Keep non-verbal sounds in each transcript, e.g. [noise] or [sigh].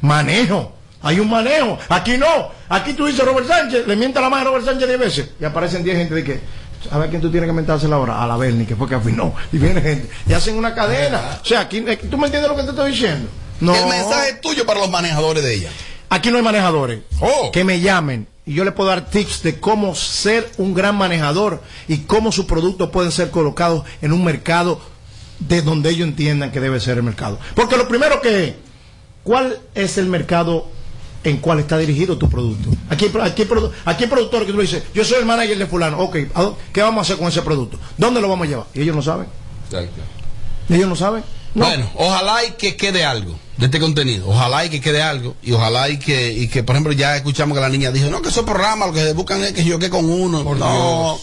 Manejo. Hay un manejo. Aquí no. Aquí tú dices Robert Sánchez, le mienta la mano a Robert Sánchez 10 veces. Y aparecen 10 gente de que, a ver quién tú tienes que mentársela ahora. A la Berni, que fue que afinó. Y viene gente. Y hacen una cadena. O sea, aquí, eh, ¿tú me entiendes lo que te estoy diciendo? No. El mensaje es tuyo para los manejadores de ella. Aquí no hay manejadores. Oh. Que me llamen y yo le puedo dar tips de cómo ser un gran manejador y cómo sus productos pueden ser colocados en un mercado de donde ellos entiendan que debe ser el mercado. Porque lo primero que es, ¿cuál es el mercado en cuál está dirigido tu producto? Aquí, aquí, aquí hay productores que tú le dices, yo soy el manager de fulano, ok, ¿a dó- ¿qué vamos a hacer con ese producto? ¿Dónde lo vamos a llevar? Y ellos no saben. Ellos no saben. No. Bueno, ojalá y que quede algo de este contenido. Ojalá y que quede algo. Y ojalá y que, y que por ejemplo, ya escuchamos que la niña dijo, no, que esos programas lo que se buscan es que yo que con uno. no,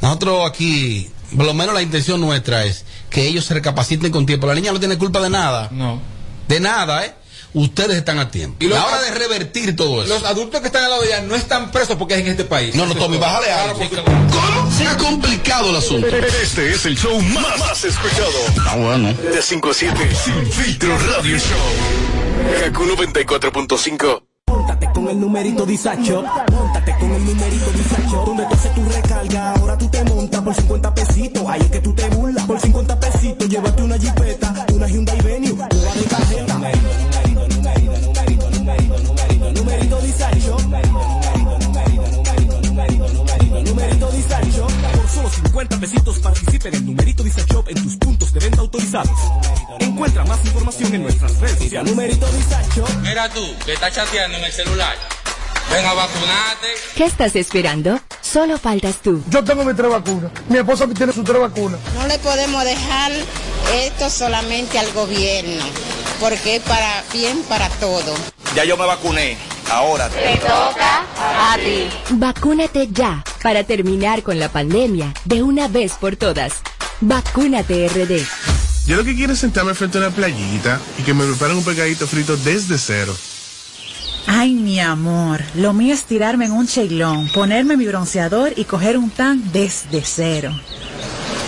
nosotros aquí, por lo menos la intención nuestra es que ellos se recapaciten con tiempo. La niña no tiene culpa de nada. No. De nada, ¿eh? Ustedes están a tiempo. Y la hora de revertir todo eso. Los adultos que están al lado de ella no están presos porque es en este país. No, no, Tommy, bájale algo. ¿Cómo? Se ha complicado el asunto. Este es el show más, más escuchado. Ah, bueno. De 5 a 7. Sin filtro radio show. Kaku 94.5. Móntate con el numerito Disacho. Móntate con el numerito Disacho. Donde tú haces tu recarga, ahora tú te montas por 50 pesitos. Ahí es que tú te burlas. Por 50 pesitos, llévate una jipeta, 50 pesitos participa en el numerito Disacho en tus puntos de venta autorizados. Encuentra más información en nuestras redes sociales. Numerito Disacho. Mira tú, que estás chateando en el celular. Ven a vacunarte. ¿Qué estás esperando? Solo faltas tú. Yo tengo mis tres vacunas. Mi esposa tiene sus tres vacunas. No le podemos dejar esto solamente al gobierno, porque es para bien para todo. Ya yo me vacuné. Ahora. Te toca a ti. Vacúnate ya para terminar con la pandemia de una vez por todas. Vacúnate RD. Yo lo que quiero es sentarme frente a una playita y que me preparen un pegadito frito desde cero. Ay, mi amor, lo mío es tirarme en un cheilón, ponerme mi bronceador y coger un tan desde cero.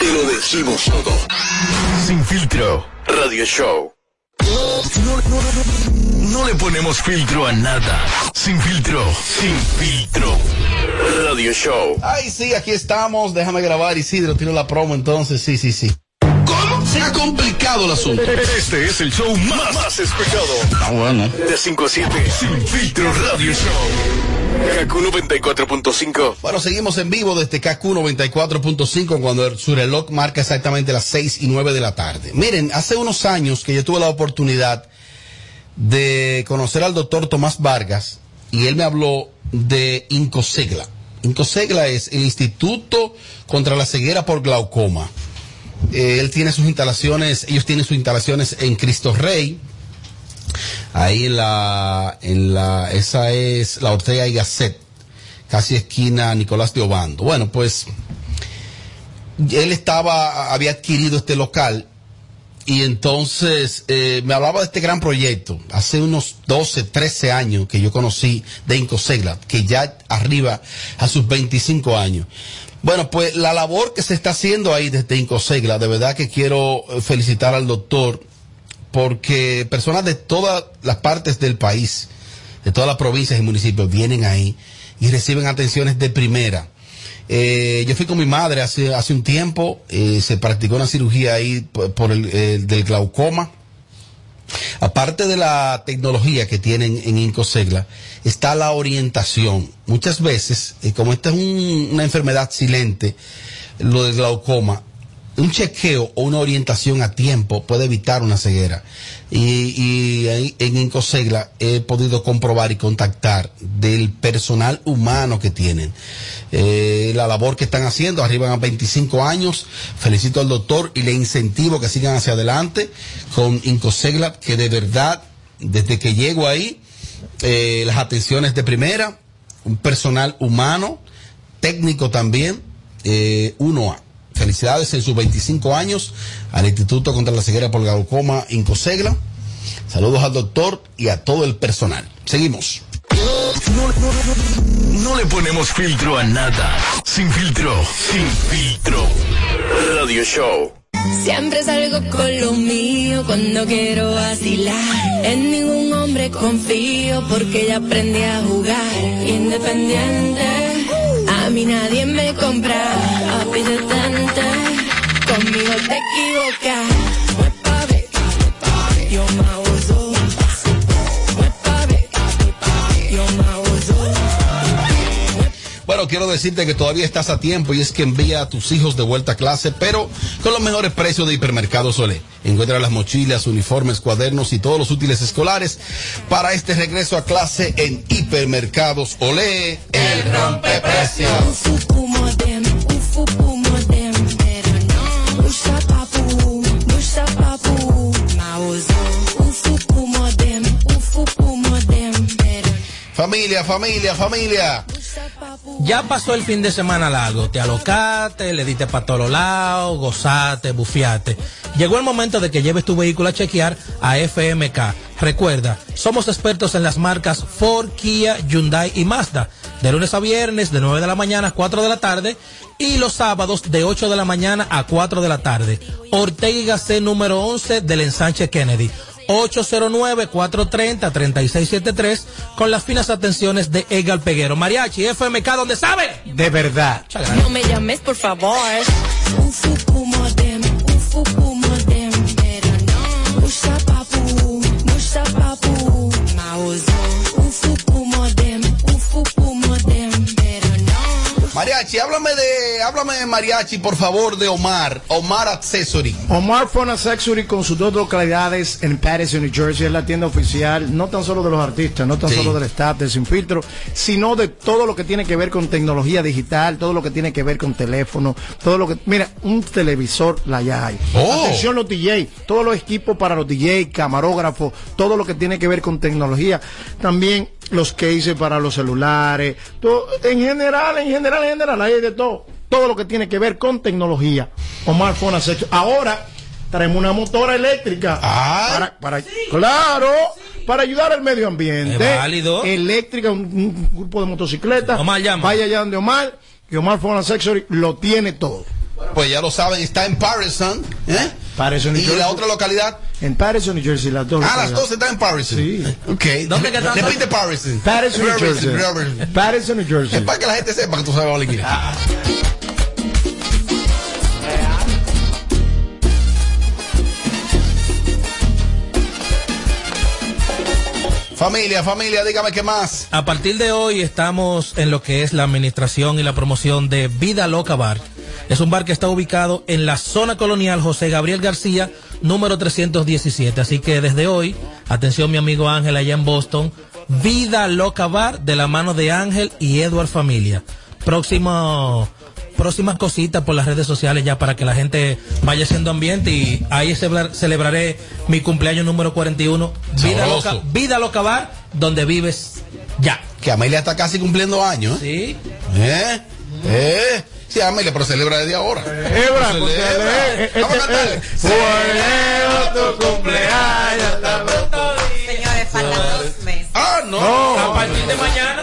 te lo decimos todo. Sin filtro. Radio show. No, no, no le ponemos filtro a nada. Sin filtro. Sin filtro. Radio show. Ay, sí, aquí estamos. Déjame grabar, Isidro. Tiro la promo entonces. Sí, sí, sí. Se ha complicado el asunto. Este es el show más, más escuchado. Ah, bueno. De 5 a 7. Sin filtro radio show. Kaku 94.5. Bueno, seguimos en vivo desde KQ 94.5 cuando su reloj marca exactamente las 6 y 9 de la tarde. Miren, hace unos años que yo tuve la oportunidad de conocer al doctor Tomás Vargas y él me habló de Incosegla. Incosegla es el Instituto contra la Ceguera por Glaucoma. Eh, él tiene sus instalaciones, ellos tienen sus instalaciones en Cristo Rey, ahí en la, en la, esa es la Ortega y Gasset, casi esquina Nicolás de Obando. Bueno, pues él estaba, había adquirido este local y entonces eh, me hablaba de este gran proyecto. Hace unos 12, 13 años que yo conocí de Incosegla, que ya arriba a sus 25 años. Bueno, pues la labor que se está haciendo ahí desde Incosegla, de verdad que quiero eh, felicitar al doctor, porque personas de todas las partes del país, de todas las provincias y municipios, vienen ahí y reciben atenciones de primera. Eh, yo fui con mi madre hace, hace un tiempo, eh, se practicó una cirugía ahí por, el, el del glaucoma. Aparte de la tecnología que tienen en Incosegla, está la orientación. Muchas veces, eh, como esta es un- una enfermedad silente, lo del glaucoma, un chequeo o una orientación a tiempo puede evitar una ceguera. Y, en Incosegla he podido comprobar y contactar del personal humano que tienen. Eh, la labor que están haciendo, arriban a 25 años. Felicito al doctor y le incentivo que sigan hacia adelante con Incosegla, que de verdad, desde que llego ahí, eh, las atenciones de primera, un personal humano, técnico también, eh, 1A. Felicidades en sus 25 años al Instituto contra la Ceguera por Glaucoma Incosegla. Saludos al doctor y a todo el personal. Seguimos. No, no, no le ponemos filtro a nada. Sin filtro, sin filtro. Radio Show. Siempre salgo con lo mío cuando quiero vacilar. En ningún hombre confío porque ya aprendí a jugar. Independiente, a mí nadie me compra. Papi conmigo te equivocas. Bueno, quiero decirte que todavía estás a tiempo y es que envía a tus hijos de vuelta a clase, pero con los mejores precios de Hipermercado Solé. Encuentra las mochilas, uniformes, cuadernos y todos los útiles escolares para este regreso a clase en Hipermercados Olé. El rompeprecios. Familia, familia, familia. Ya pasó el fin de semana largo, te alocaste, le diste para todos lados, gozaste, bufiaste. Llegó el momento de que lleves tu vehículo a chequear a FMK. Recuerda, somos expertos en las marcas Ford, Kia, Hyundai y Mazda. De lunes a viernes, de 9 de la mañana a 4 de la tarde. Y los sábados, de 8 de la mañana a 4 de la tarde. Ortega Gasset número 11 del ensanche Kennedy. 809-430-3673 con las finas atenciones de Egal Peguero. Mariachi, FMK, ¿dónde sabe? De verdad. No me llames, por favor. Mariachi, háblame de, háblame de mariachi, por favor, de Omar. Omar Accessory. Omar Phone Accessory con sus dos localidades en Patterson, New Jersey, es la tienda oficial, no tan solo de los artistas, no tan Sí. solo del staff de Sin Filtro, sino de todo lo que tiene que ver con tecnología digital, todo lo que tiene que ver con teléfono, todo lo que, mira, un televisor la ya hay. Oh. Atención los DJ, todos los equipos para los DJ, camarógrafos, todo lo que tiene que ver con tecnología. También los cases para los celulares, todo, en general, en general, en general, hay de todo. Todo lo que tiene que ver con tecnología. Omar Accessory. Ahora traemos una motora eléctrica. Para, para- claro, para ayudar al medio ambiente. Es válido. Eléctrica, un, un grupo de motocicletas. Omar llama. Vaya allá donde Omar, que Omar Phone Accessory lo tiene todo. Pues ya lo saben, está en Patterson. ¿eh? Patterson, New ¿Y Jersey. la otra localidad? En Patterson, New Jersey, las dos. Ah, las dos están en Patterson. Sí. Ok. ¿Dónde que están? Repite Patterson. Patterson, New Jersey. Patterson. Patterson, New Jersey. Es para que la gente sepa que tú sabes hablar inglés. Familia, familia, dígame qué más. A partir de hoy estamos en lo que es la administración y la promoción de Vida Loca Bar. Es un bar que está ubicado en la zona colonial José Gabriel García, número 317. Así que desde hoy, atención mi amigo Ángel allá en Boston, Vida Loca Bar de la mano de Ángel y Edward Familia. Próximo, próximas cositas por las redes sociales ya para que la gente vaya haciendo ambiente y ahí celebrar- celebraré mi cumpleaños número 41. Vida Sabroso. Loca, Vida Loca Bar, donde vives ya. Que Amelia está casi cumpliendo años. Sí. ¿Eh? ¿Eh? Sí, Amelia, pero celebra desde ahora. Celebra. le- eh, Vamos a eh, cantarle. eh, Fuego tu cumpleaños. Señores, faltan dos meses. Ah, no. A partir de mañana.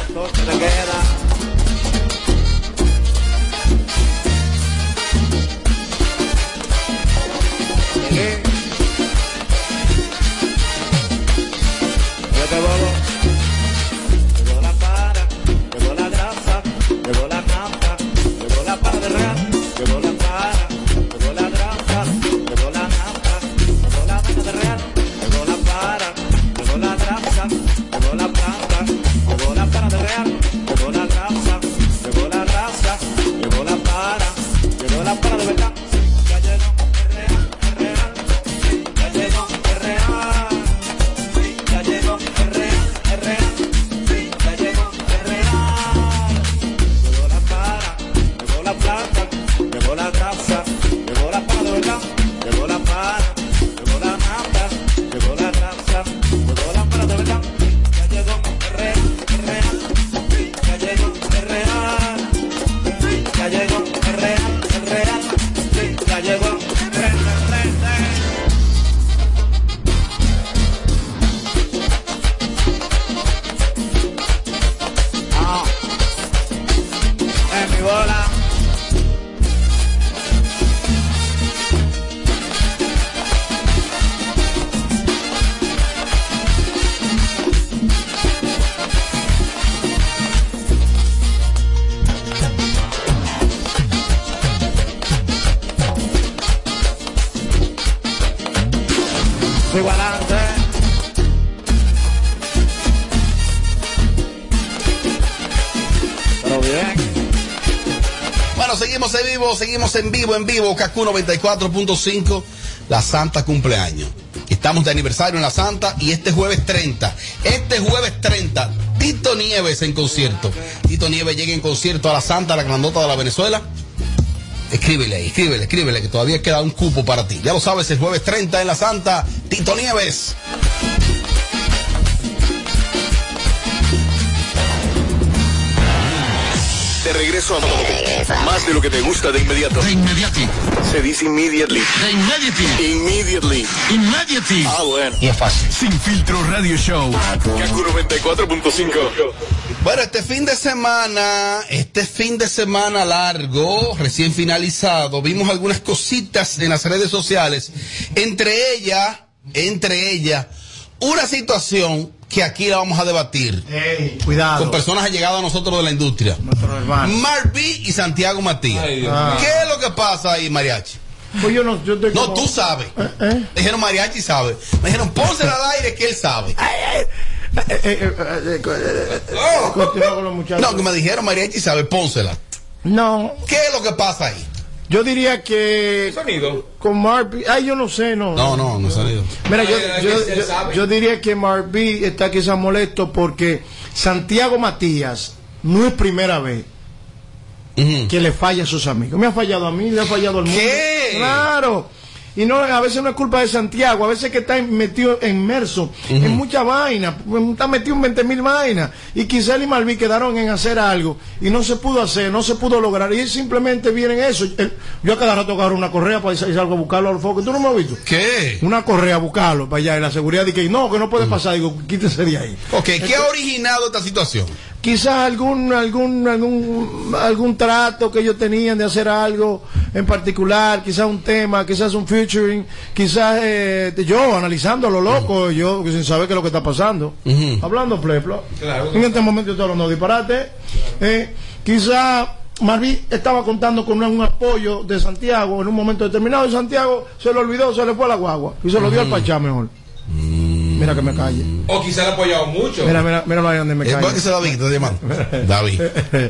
En vivo, en vivo, Kaku 94.5, la Santa cumpleaños. Estamos de aniversario en la Santa y este jueves 30, este jueves 30, Tito Nieves en concierto. Tito Nieves llega en concierto a la Santa, la grandota de la Venezuela. Escríbele escríbele, escríbele, que todavía queda un cupo para ti. Ya lo sabes, el jueves 30 en la Santa, Tito Nieves. Regreso a más de lo que te gusta de inmediato. De inmediati. Se dice immediately. De inmediati. Immediately. Immediately. Ah, bueno. Y es fácil. Sin filtro radio show. Kaku 94.5. Bueno, este fin de semana, este fin de semana largo, recién finalizado, vimos algunas cositas en las redes sociales. Entre ellas, entre ellas, una situación que aquí la vamos a debatir. cuidado. Con personas allegadas a nosotros de la industria. Marví y Santiago Matías. Ay. ¿Qué es lo que pasa ahí, Mariachi? Pues yo no, yo estoy No, como- tú sabes. Me dijeron Mariachi sabe. Me dijeron pónsela al aire que él sabe. Eh, eh, eh, eh, eh, continúa con los muchachos. No, que me dijeron Mariachi sabe, pónsela. No. ¿Qué es lo que pasa ahí? Yo diría que. Sonido. Con Marby. Ay, yo no sé, no. No, no, no ha salido. Mira, yo, yo, diría que Marby está quizás molesto porque Santiago Matías no es primera vez que le falla a sus amigos. Me ha fallado a mí, le ha fallado al mundo. ¿Qué? Claro. Y no, a veces no es culpa de Santiago, a veces que está metido, inmerso en mucha vaina, está metido en 20 mil vainas. Y quizá él y Malví quedaron en hacer algo y no se pudo hacer, no se pudo lograr. Y simplemente viene eso. Yo a cada rato agarro una correa para ir salgo a buscarlo al foco. ¿Tú no me has visto? ¿Qué? Una correa a buscarlo para allá y la seguridad de que no, que no puede pasar. Digo, quítese de ahí. Ok, ¿qué ha originado esta situación? Quizás algún, algún, algún, algún trato que ellos tenían de hacer algo en particular, quizás un tema, quizás un featuring, quizás eh, yo analizando a lo loco, yo sin saber qué es lo que está pasando. Hablando pleplo. Claro. En este momento yo estoy hablando disparate. Eh, quizás Marví estaba contando con un apoyo de Santiago en un momento determinado y Santiago se lo olvidó, se le fue a la guagua y se lo dio al Pachá mejor. Mira que me calle. O quizá le ha apoyado mucho. Mira, mira, mira ahí donde me Eh, calle. ¿por qué se David que te está llamando? [laughs] David.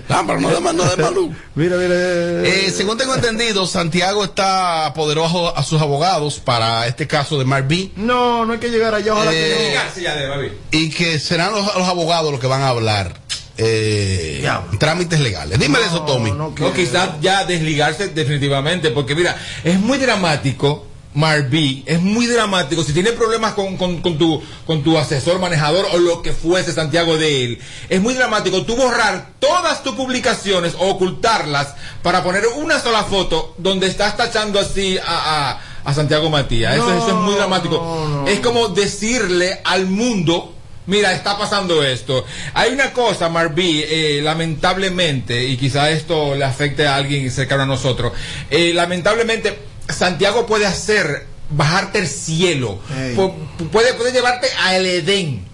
Ah, pero no de, no de Malú. [laughs] Mira, mira. Eh, según tengo entendido, Santiago está apoderó a, sus abogados para este caso de Marví No, no hay que llegar allá, ojalá Eh, que no. Ya David. y que serán los, los abogados los que van a hablar eh, trámites legales. Dime de eso, Tommy. No, quizás ya desligarse definitivamente, porque mira, es muy dramático. Marví, es muy dramático. Si tiene problemas con, con- con tu, con tu asesor, manejador o lo que fuese Santiago de él, es muy dramático tú borrar todas tus publicaciones o ocultarlas para poner una sola foto donde estás tachando así a, a- a Santiago Matías. Eso, eso es muy dramático. Es como decirle al mundo Mira, está pasando esto. Hay una cosa, Marví, eh, lamentablemente, y quizá esto le afecte a alguien cercano a nosotros, eh, lamentablemente Santiago puede hacer, bajarte el cielo, Pu- puede, puede llevarte al Edén.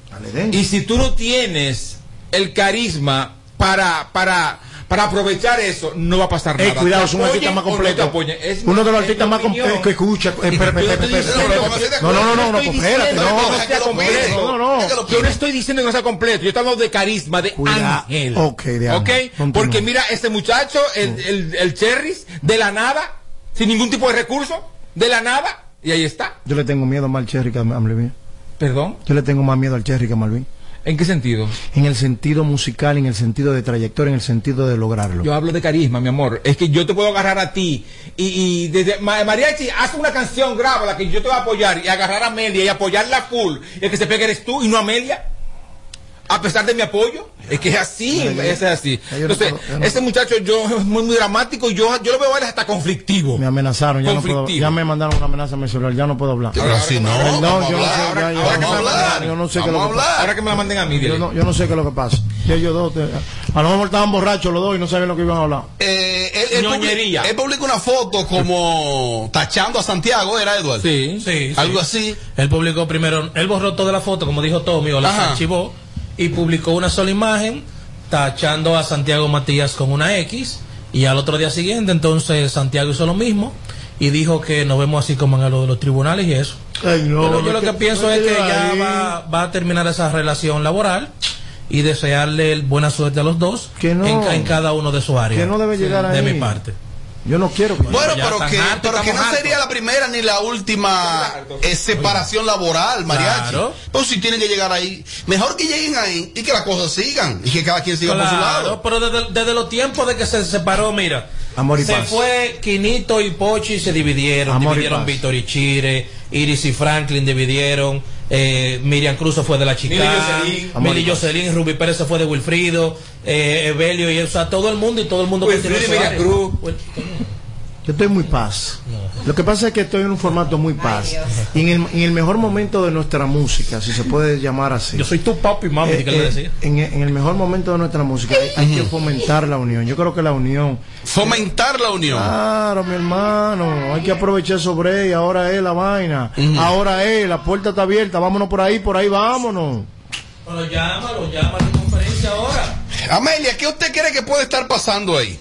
Y si tú no tienes el carisma para, para, para aprovechar eso, no va a pasar Ey, nada. cuidado, es un artista más no completo. apoyen. Es Uno de los artistas más completos que escucha. No No, no, no, no, no, espérate, no. no. No, no. Yo no estoy diciendo que no sea completo, yo estoy hablando de carisma, de ángel. Ok, de ángel. Porque mira, este muchacho, el, el, el Cherries, de la nada, sin ningún tipo de recurso, de la nada, y ahí está. Yo le tengo miedo más al Cherry que a Malvin. ¿Perdón? Yo le tengo más miedo al Cherry que a Malvin. ¿En qué sentido? En el sentido musical, en el sentido de trayectoria, en el sentido de lograrlo. Yo hablo de carisma, mi amor. Es que yo te puedo agarrar a ti y, y desde Ma- Mariachi, haz una canción, grábala, que yo te voy a apoyar y agarrar a Amelia y apoyarla full. Y el que se pegue eres tú y no Amelia. A pesar de mi apoyo, es que es así, No, yo- es así. yo no Entonces, puedo- yo no- ese muchacho yo es muy, muy dramático y yo, yo lo veo a él hasta conflictivo. Me amenazaron, ya no puedo, Conflictivo. ya me mandaron una amenaza a mi celular, ya no puedo hablar. Yo Ahora- ya- ya- ahora yo vamos a no. Yo no sé qué lo que pasa. Ahora que me la manden a mí, Yo no, yo no sé qué es lo que pasa. Ya ellos dos, te- a lo mejor estaban borrachos los dos y no sabían lo que iban a hablar. Eh, él, él Ñoñería. publica, él publica una foto como tachando a Santiago, ¿era Eduardo? Sí. Sí, Algo sí. así. Él publicó primero, él borró toda la foto, como dijo Tommy, o la archivó, y publicó una sola imagen tachando a Santiago Matías con una X, y al otro día siguiente, entonces Santiago hizo lo mismo, y dijo que nos vemos así como en lo de los tribunales y eso. Ay, no, Pero yo lo que que- pienso es que ya va, va a terminar esa relación laboral y desearle buena suerte a los dos Que no. en, en cada uno de su área. Que no debe llegar de ahí. mi parte. Yo no quiero que Bueno, pero que, pero que no sería la primera ni la última eh, separación laboral, mariachi. Claro. Pues si tienen que llegar ahí, mejor que lleguen ahí y que las cosas sigan y que cada quien siga por su lado. Pero desde, desde los tiempos de que se separó, mira, Amor y se paz. fue Quinito y Pochi se dividieron, Amor y dividieron paz. Víctor y Chire, Iris y Franklin dividieron, eh, Miriam Cruz se fue de la chica, Mili Jocelyn. Rubí Pérez se fue de Wilfrido, eh, Evelio y o sea, todo el mundo y todo el mundo Wilfrido y Miriam. Cruz. Yo estoy muy paz. Lo que pasa es que estoy en un formato muy paz. Y en el, en el mejor momento de nuestra música, si se puede llamar así. Yo soy tu papi, mami, Eh, ¿qué le eh, decía? en, en el mejor momento de nuestra música hay, hay que fomentar la unión. Yo creo que la unión. Fomentar la unión. Claro, mi hermano. Hay que aprovechar sobre ella. Ahora es la vaina. Ahora es, la puerta está abierta. Vámonos por ahí, por ahí, vámonos. Bueno, llámalo, llámalo en conferencia ahora. Amelia, ¿qué usted cree que puede estar pasando ahí?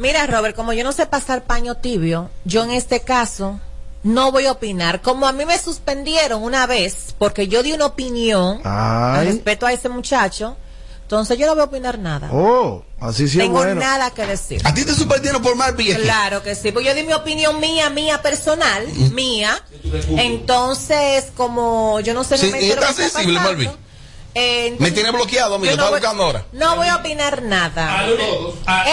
Mira, Robert, como yo no sé pasar paño tibio, yo en este caso no voy a opinar. Como a mí me suspendieron una vez porque yo di una opinión al Ay. respecto a ese muchacho, entonces yo no voy a opinar nada. Oh, así sí es Tengo bueno. nada que decir. ¿A ti te suspendieron por Marby? Claro que sí, pues yo di mi opinión mía, mía personal, mía. Entonces, como yo no sé Sí, realmente lo que está está sensible, pasando, Eh, Me tiene bloqueado, amigo. no Está voy- buscando ahora. no voy a opinar nada.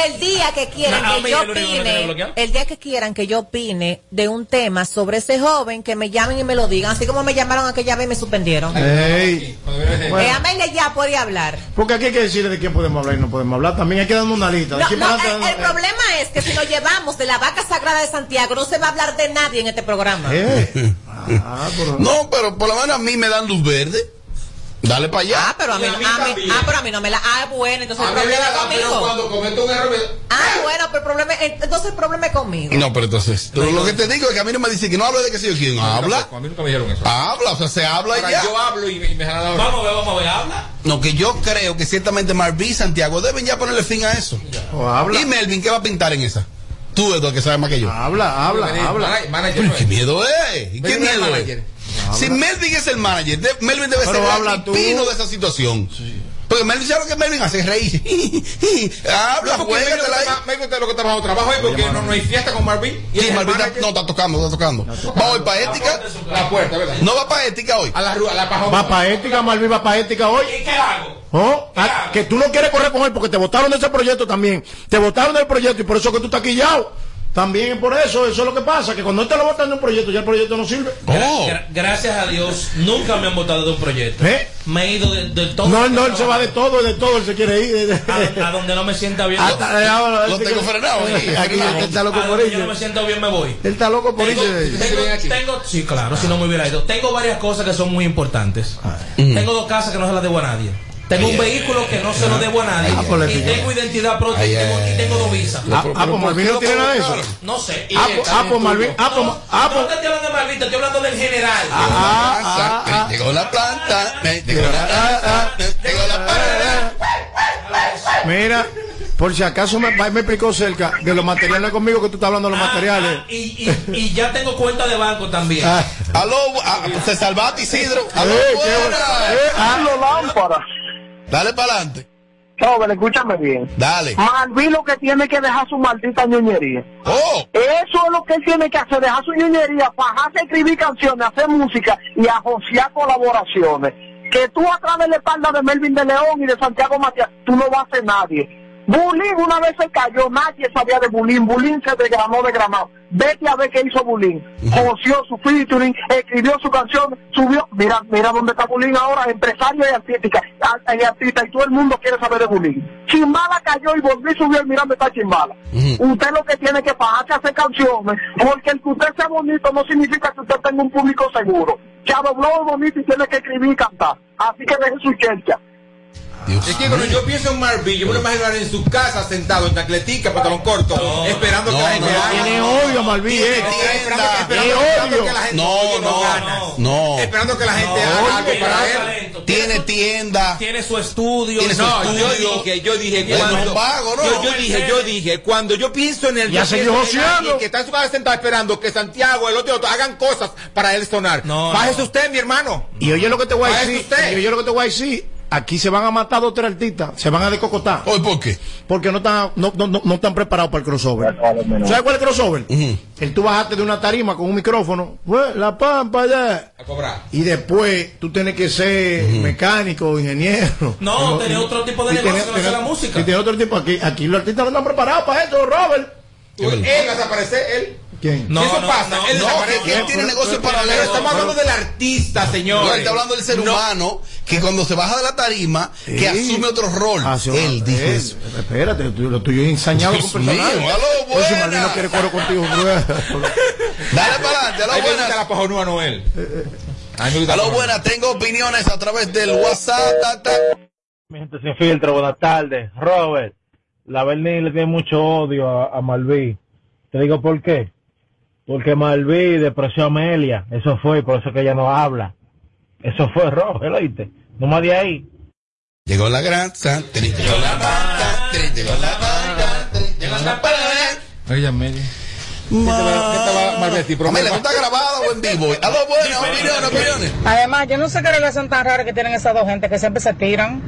El día que quieran a que yo opine, bloqueado. el día que quieran que yo opine de un tema sobre ese joven, que me llamen y me lo digan, así como me llamaron aquella vez y me suspendieron. Ey. Eh, Bueno, Amelia ya puede hablar. porque aquí hay que decirle de quién podemos hablar y no podemos hablar. También hay que darnos una lista. No, el, problema es que si nos llevamos de la vaca sagrada de Santiago, no se va a hablar de nadie en este programa. Eh. [laughs] Ah, pero- No, pero por lo menos a mí me dan luz verde. Dale para allá. Ah, pero a mí, Y a no- mí a mí- también. ah, pero a mí no me la. Ah, bueno, entonces A el problema es conmigo. cuando cometo un error, me- Ah, bueno, pero el problema, entonces el problema es conmigo. No, pero entonces, pero lo que te digo es que a mí no me dicen que no hable de que sé yo quién. Habla. A mí nunca me dijeron eso. Habla, o sea, se habla y ya. yo hablo y me, y me. Vamos a ver, vamos a ver, habla. No, que yo creo que ciertamente Marví y Santiago deben ya ponerle fin a eso. O habla. Y Melvin, ¿qué va a pintar en esa? Tú el que sabe más que yo. Habla, habla, habla. manager, Pero qué es. miedo es. ¿Y qué Melvin es Si Melvin es el manager, de- Melvin debe Pero ser el pino de esa situación. Porque Melvin, ¿sabes lo que Melvin hace? Reír. [laughs] Habla, No, porque me juégatela ahí. gusta- me gusta lo que trabajo trabajo ahí porque no, no hay fiesta con Marvin. Y Sí, Marvin está- no, está tocando, está tocando. ¿Va hoy para ética? La puerta, ¿verdad? ¿No va para ética hoy? A la, ru- a la paja. Va para ética, Malvin va para ética hoy. ¿Y qué hago? Oh, ah, que tú no quieres correr con él porque te votaron de ese proyecto también. Te votaron del proyecto y por eso que tú estás quillado. También es por eso, eso es lo que pasa, que cuando te lo votan de un proyecto, ya el proyecto no sirve. Oh. Gra- gracias a Dios, nunca me han votado de un proyecto. ¿Eh? Me he ido de, de todo. No, no, él se va de todo, de todo, él se quiere ir. a, a donde no me sienta bien. Hasta- eh, ahora, Lo tengo frenado aquí, él está loco a por donde yo no me siento bien, me voy. Él está loco por Tengo, irse. tengo, sí, claro, si no me hubiera ido. Tengo varias cosas que son muy importantes. Tengo dos casas que no se las debo a nadie. Tengo un vehículo que no se lo debo a nadie. Ah, pues y tengo identidad propia Ay, y tengo, ay, y tengo dos visas. Ah, ah, pues Malvin no tiene nada de eso. No sé. Ah, pues- ah, pues Malvin, ah, pues- no, ah, no pues- te estoy hablando de Malvin, te estoy hablando del general. Ah, ah, Me ah. Llegó la planta, me llegó la Ah, ah. me llegó la planta. Mira, por si acaso me, me explicó cerca de los materiales conmigo que tú estás hablando de los Ah, materiales. ah, y, y, y ya tengo cuenta de banco también. Ah. Aló, ah, se salvaste Isidro. Aló, Eh, qué buena. Eh, ah, lámpara. Dale para adelante. Joven, escúchame bien. Dale. Malvin lo que tiene que dejar su maldita ñoñería. Oh, Eso es lo que él tiene que hacer, dejar su ñoñería, bajarse a escribir canciones, hacer música y a josear colaboraciones. Que tú a través de la espalda de Melvin de León y de Santiago Matías, tú no vas a hacer nadie. Bulín una vez se cayó, nadie sabía de Bulín, Bulín se desgramó, desgramado. Vete a ver qué hizo Bulín. Joseó su featuring, escribió su canción, subió. Mira, mira dónde está Bulín ahora, empresario y artística, a- y artista, y todo el mundo quiere saber de Bulín. Chimbala cayó y volvió y subió, y mira dónde está Chimbala. Usted lo que tiene que bajarse a hacer canciones, porque el que usted sea bonito no significa que usted tenga un público seguro. Blow es bonito y tiene que escribir y cantar. Así que deje su chelcha. Es que cuando yo pienso en Marvin, yo me lo imagino en su casa sentado en tacletica, pantalón corto, esperando que la gente haga. Tiene odio, Malvin. eh. Esperando, Tienda. esperando- Tiene esperando odio. que la gente No, oye, no, ganas. no. Esperando que la gente No, haga algo para tiene él. Tiene tienda. tiene su estudio. Tiene su No, yo estudio. dije, yo dije, no es cuando, vago, ¿no? yo, yo dije, yo dije, cuando yo pienso en el Ya yo alguien que está en su casa sentado esperando que Santiago, el otro, y otro hagan cosas para él sonar. No, Bájese no. usted, mi hermano. Y oye lo que te voy a decir. usted. Y oye lo que te voy a decir. Aquí se van a matar dos tres artistas, se van a decocotar. ¿Hoy por qué? Porque no están, no, no, no, no están preparados para el crossover. ¿Sabes cuál es el crossover? El tú bajaste de una tarima con un micrófono, "Fue la pampa ya. A cobrar. Y después tú tienes que ser mecánico, ingeniero. No, tener otro tipo de negocio sea la música. Y tiene otro tipo aquí. Aquí los artistas no están preparados para eso, Robert. Él desaparece, él. ¿Quién? No, eso pasa. él no, desaparece. que él tiene negocio paralelo. Pero estamos hablando del artista, señor. No, él está hablando del ser humano que cuando se baja de la tarima, que Sí. asume otro rol. Hace- él dijo él, eso. Espérate, lo tuyo es ensañado Dios con aló, Pues si buena. Marlene no quiere coro contigo, [laughs] Dale para adelante, A gusta buenas. la pajonúa Noel. A Aló la pajonúa. buenas, tengo opiniones a través del WhatsApp. Mi gente sin filtro, buenas tardes. Robert, la Berni le tiene mucho odio a, a Malví. Te digo por qué. Porque Malví despreció a Amelia. Eso fue, por eso que ella no habla. Eso fue Robert, ¿oíste? No más de ahí. Llegó la gran santa, llegó la banda, llegó la banda, llegó la banda. Oye, Amelia. ¿Qué? Amelia, ¿tú estás grabado o en vivo? Aló buenas, opiniones, opiniones. Además, yo no sé qué relación tan rara que tienen esas dos gente que siempre se tiran.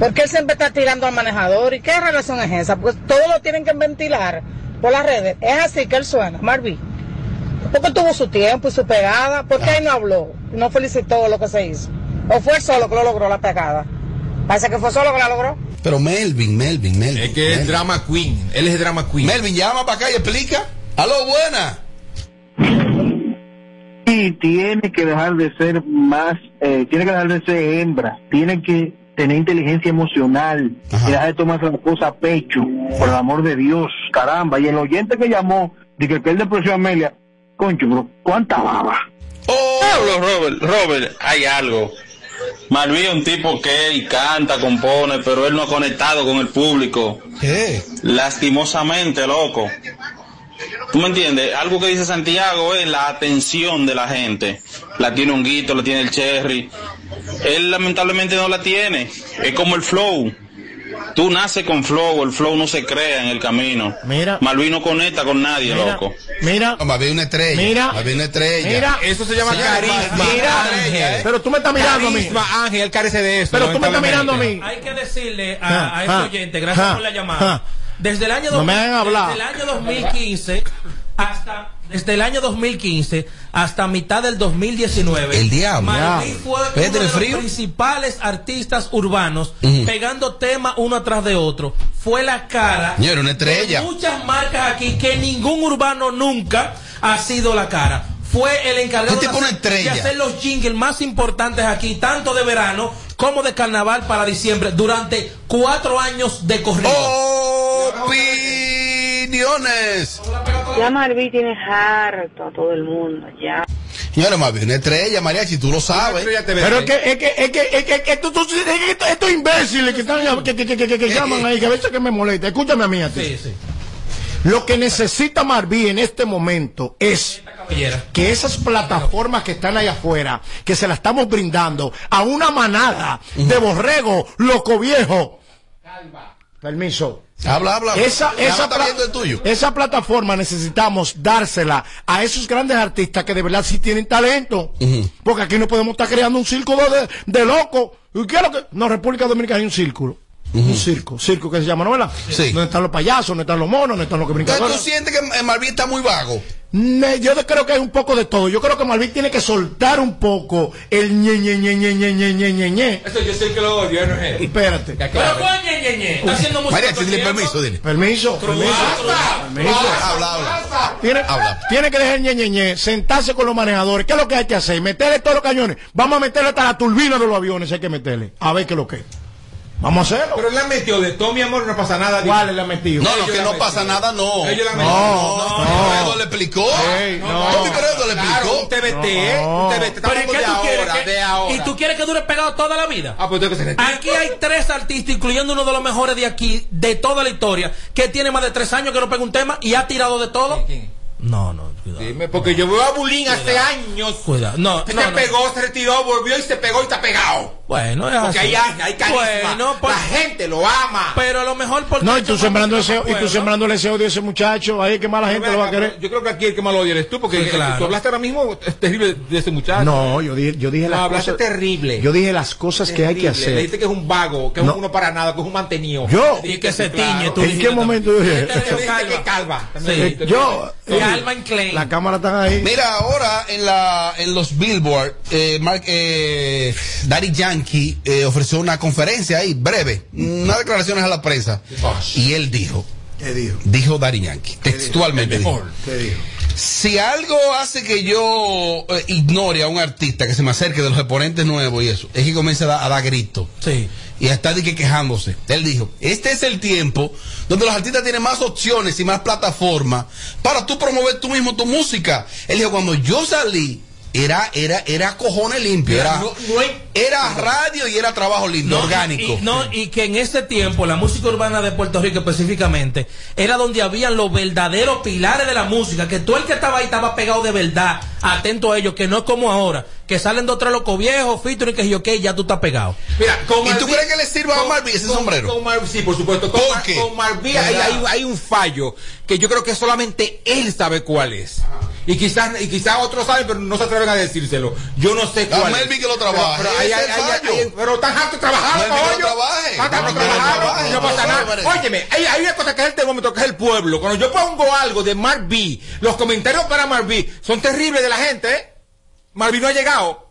¿Por qué él siempre está tirando al manejador? ¿Y qué relación es esa? Pues todo lo tienen que ventilar por las redes. Es así que él suena, Marví. Porque tuvo su tiempo y su pegada. ¿Por qué él no habló? No felicitó lo que se hizo. ¿O fue solo que lo logró la pegada? Parece que fue solo que la logró. Pero Melvin, Melvin, Melvin. Es que es drama queen. Él es drama queen. Melvin, llama para acá y explica. Aló buenas. Y tiene que dejar de ser más, eh, tiene que dejar de ser hembra, tiene que tener inteligencia emocional, y dejar de tomarse la cosa a pecho, por el amor de Dios, caramba. Y el oyente que llamó, de que, que él despreció a Amelia, concho, bro, ¿cuánta baba? Pablo, Robert, Robert, hay algo. Malví es un tipo que él canta, compone, pero él no ha conectado con el público. ¿Qué? Lastimosamente, loco. ¿Tú me entiendes? Algo que dice Santiago es la atención de la gente. La tiene Honguito, la tiene el Cherry. Él lamentablemente no la tiene. Es como el flow. Tú naces con flow, el flow no se crea en el camino. Mira. Malví no conecta con nadie, Mira. loco. Mira. Más bien una estrella. Mira. Bien una estrella. Mira. Eso se llama Señor, carisma. mira. Ángel. Pero tú me estás mirando a mí. Carisma, Ángel, él carece de eso. Pero tú me estás mirando a mí. Hay que decirle a, Ja, a este oyente, gracias por la llamada. Desde el año No me. Desde el año 2015 hasta desde el año 2015 hasta mitad del 2019. El diablo. Fue uno de los frío. principales artistas urbanos pegando temas uno atrás de otro. Fue la cara Señor, una estrella. de muchas marcas aquí que ningún urbano nunca ha sido la cara. Fue el encargado Un de hacer, estrella. de hacer los jingles más importantes aquí, tanto de verano como de carnaval para diciembre, durante cuatro años de corrido. Opiniones. Ya Marví tiene harto a todo el mundo, ya. Señores, más bien una estrella, María, si tú lo sabes. Pero es que, es que, es que, es que, es que estos, estos- imbéciles que están, que, que, que, que, que llaman ahí, que a veces que me molesta. Escúchame a mí, a ti. Lo que necesita Marví en este momento es que esas plataformas que están allá afuera, que se la estamos brindando a una manada de borrego, loco viejo. Permiso. Habla, habla. Esa, esa, el tuyo. esa plataforma necesitamos dársela a esos grandes artistas que de verdad sí tienen talento. Porque aquí no podemos estar creando un circo de, de locos. ¿Y qué es lo que.? No, República Dominicana hay un círculo. Un circo, circo que se llama, ¿no verdad? Sí. Donde están los payasos, donde están los monos, donde están los que brincan. ¿tú sientes que eh, Malví está muy vago? Ne- Yo creo que hay un poco de todo. Yo creo que Malvin tiene que soltar un poco el ñe ñe ñe ñe ñe ñe ñe ñe ñe. Eso yo sé que lo odio, no es él. Espérate. Pero. ¿cuál ñe, ñe, ñe? Está haciendo mucho María, dile permiso, dile. Permiso, permiso. Permiso. Habla, habla. Tiene, Habla. tiene que dejar ñe, ñe, ñe, sentarse con los manejadores. ¿Qué es lo que hay que hacer? Meterle todos los cañones. Vamos a meterle hasta la turbina de los aviones, hay que meterle. A ver qué es lo que es. Vamos a hacerlo. Pero él la metió de todo, mi amor, no pasa nada. ¿Cuál le ha metido? No, Ellos que la no pasa nada, no. Ellos la No, no, no. Pedro le explicó. No. Tommy Pedro le explicó. un TBT, un TBT. Pero Estamos ¿y qué tú quieres? de ahora. ¿Y tú quieres que dure pegado toda la vida? Ah, pues tengo que ser Aquí hay tres artistas, incluyendo uno de los mejores de aquí, de toda la historia, que tiene más de tres años que no pega un tema y ha tirado de todo. No, no, cuidado. Dime, porque yo veo a Bulín hace años. Cuidado. No, Se no. pegó, se retiró, volvió y se pegó y está pegado. Bueno, es Porque así. hay, hay carisma. Bueno, por- La gente lo ama. Pero a lo mejor porque No, y tú sembrando ese, en y tú sembrándole ese odio a ese muchacho, ahí que mala gente lo va a querer. Yo creo que aquí el que más lo odia eres tú, porque Sí, claro. tú hablaste ahora mismo es terrible de ese muchacho. No, yo dije, yo dije No, las hablaste cosas. terrible. Yo dije las cosas que hay que hacer. Le dijiste que es un vago, que es No. uno para nada, que es un mantenido. Yo. Y que se tiñe, tú ¿En qué momento yo dije? Que calva. Eh, yo, eh, Calvin Klein. la cámara está ahí. Mira, ahora en la en los Billboard, eh, Mark, eh, Daddy Yankee eh, ofreció una conferencia ahí, breve, unas declaraciones a la prensa. Y él dijo, ¿Qué dijo? dijo Daddy Yankee, textualmente dijo, ¿Qué dijo? si algo hace que yo eh, ignore a un artista que se me acerque de los exponentes nuevos y eso, es que comienza a, dar- a dar gritos. Sí. Y a estar de que quejándose. Él dijo, este es el tiempo donde los artistas tienen más opciones y más plataformas para tú promover tú mismo tu música. Él dijo, cuando yo salí, era, era, era cojones limpio, Mira, era, no- no hay- era radio y era trabajo lindo, No, orgánico. Y, no, y que en ese tiempo, la música urbana de Puerto Rico específicamente, era donde habían los verdaderos pilares de la música, que todo el que estaba ahí estaba pegado de verdad, atento a ellos, que no es como ahora, que salen de otro loco viejo, featuring, que yo, que ya tú estás pegado. Mira, con ¿Y tú Marvin- crees que le sirva a con- Marvin ese con- sombrero? con Mar- sí, por supuesto. Con, ¿Por qué? con Marvin hay, hay- hay un fallo que yo creo que solamente él sabe cuál es. Y quizás y quizás otros saben, pero no se atreven a decírselo. Yo no sé A cuál. Melvin que lo trabaje, Pero, pero hay- ese es hay- el hay- fallo. hay- pero están hartos trabajando, Melvin que lo coño. no pasa nada. Óyeme, hay, hay una cosa que es el termómetro, que es el pueblo. Cuando yo pongo algo de Mark B, los comentarios para Mark B son terribles de la gente, ¿eh? Marvin no ha llegado.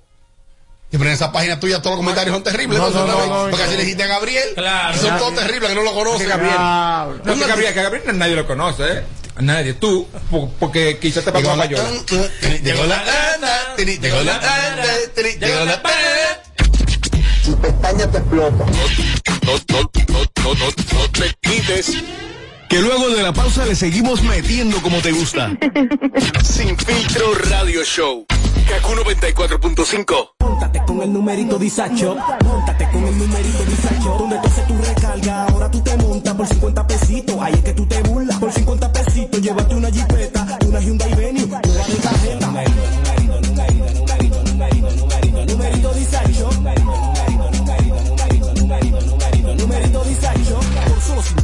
Y pero en esa página tuya todos los comentarios son terribles. No, entonces, no, ¿sabes? no, no, porque así le dijiste a Gabriel. Claro. Son todos terribles que no lo conocen. Gabriel. No, que Gabriel, que Gabriel nadie lo conoce, ¿eh? Nadie, tú, po- porque quizás te pasó Llegó a la, Payola. llegó la, llegó la, llegó la, Tu pestaña te explota. No, no, no, no, no, no te quites. Que luego de la pausa le seguimos metiendo como te gusta. [laughs] Sin filtro radio show. Kaku 94.5. Móntate con el numerito Disacho. Móntate con el numerito Disacho. Donde tú haces tu recarga, ahora tú te montas por 50 pesitos. Ahí es que tú te burlas. Por 50 pesitos, llévate una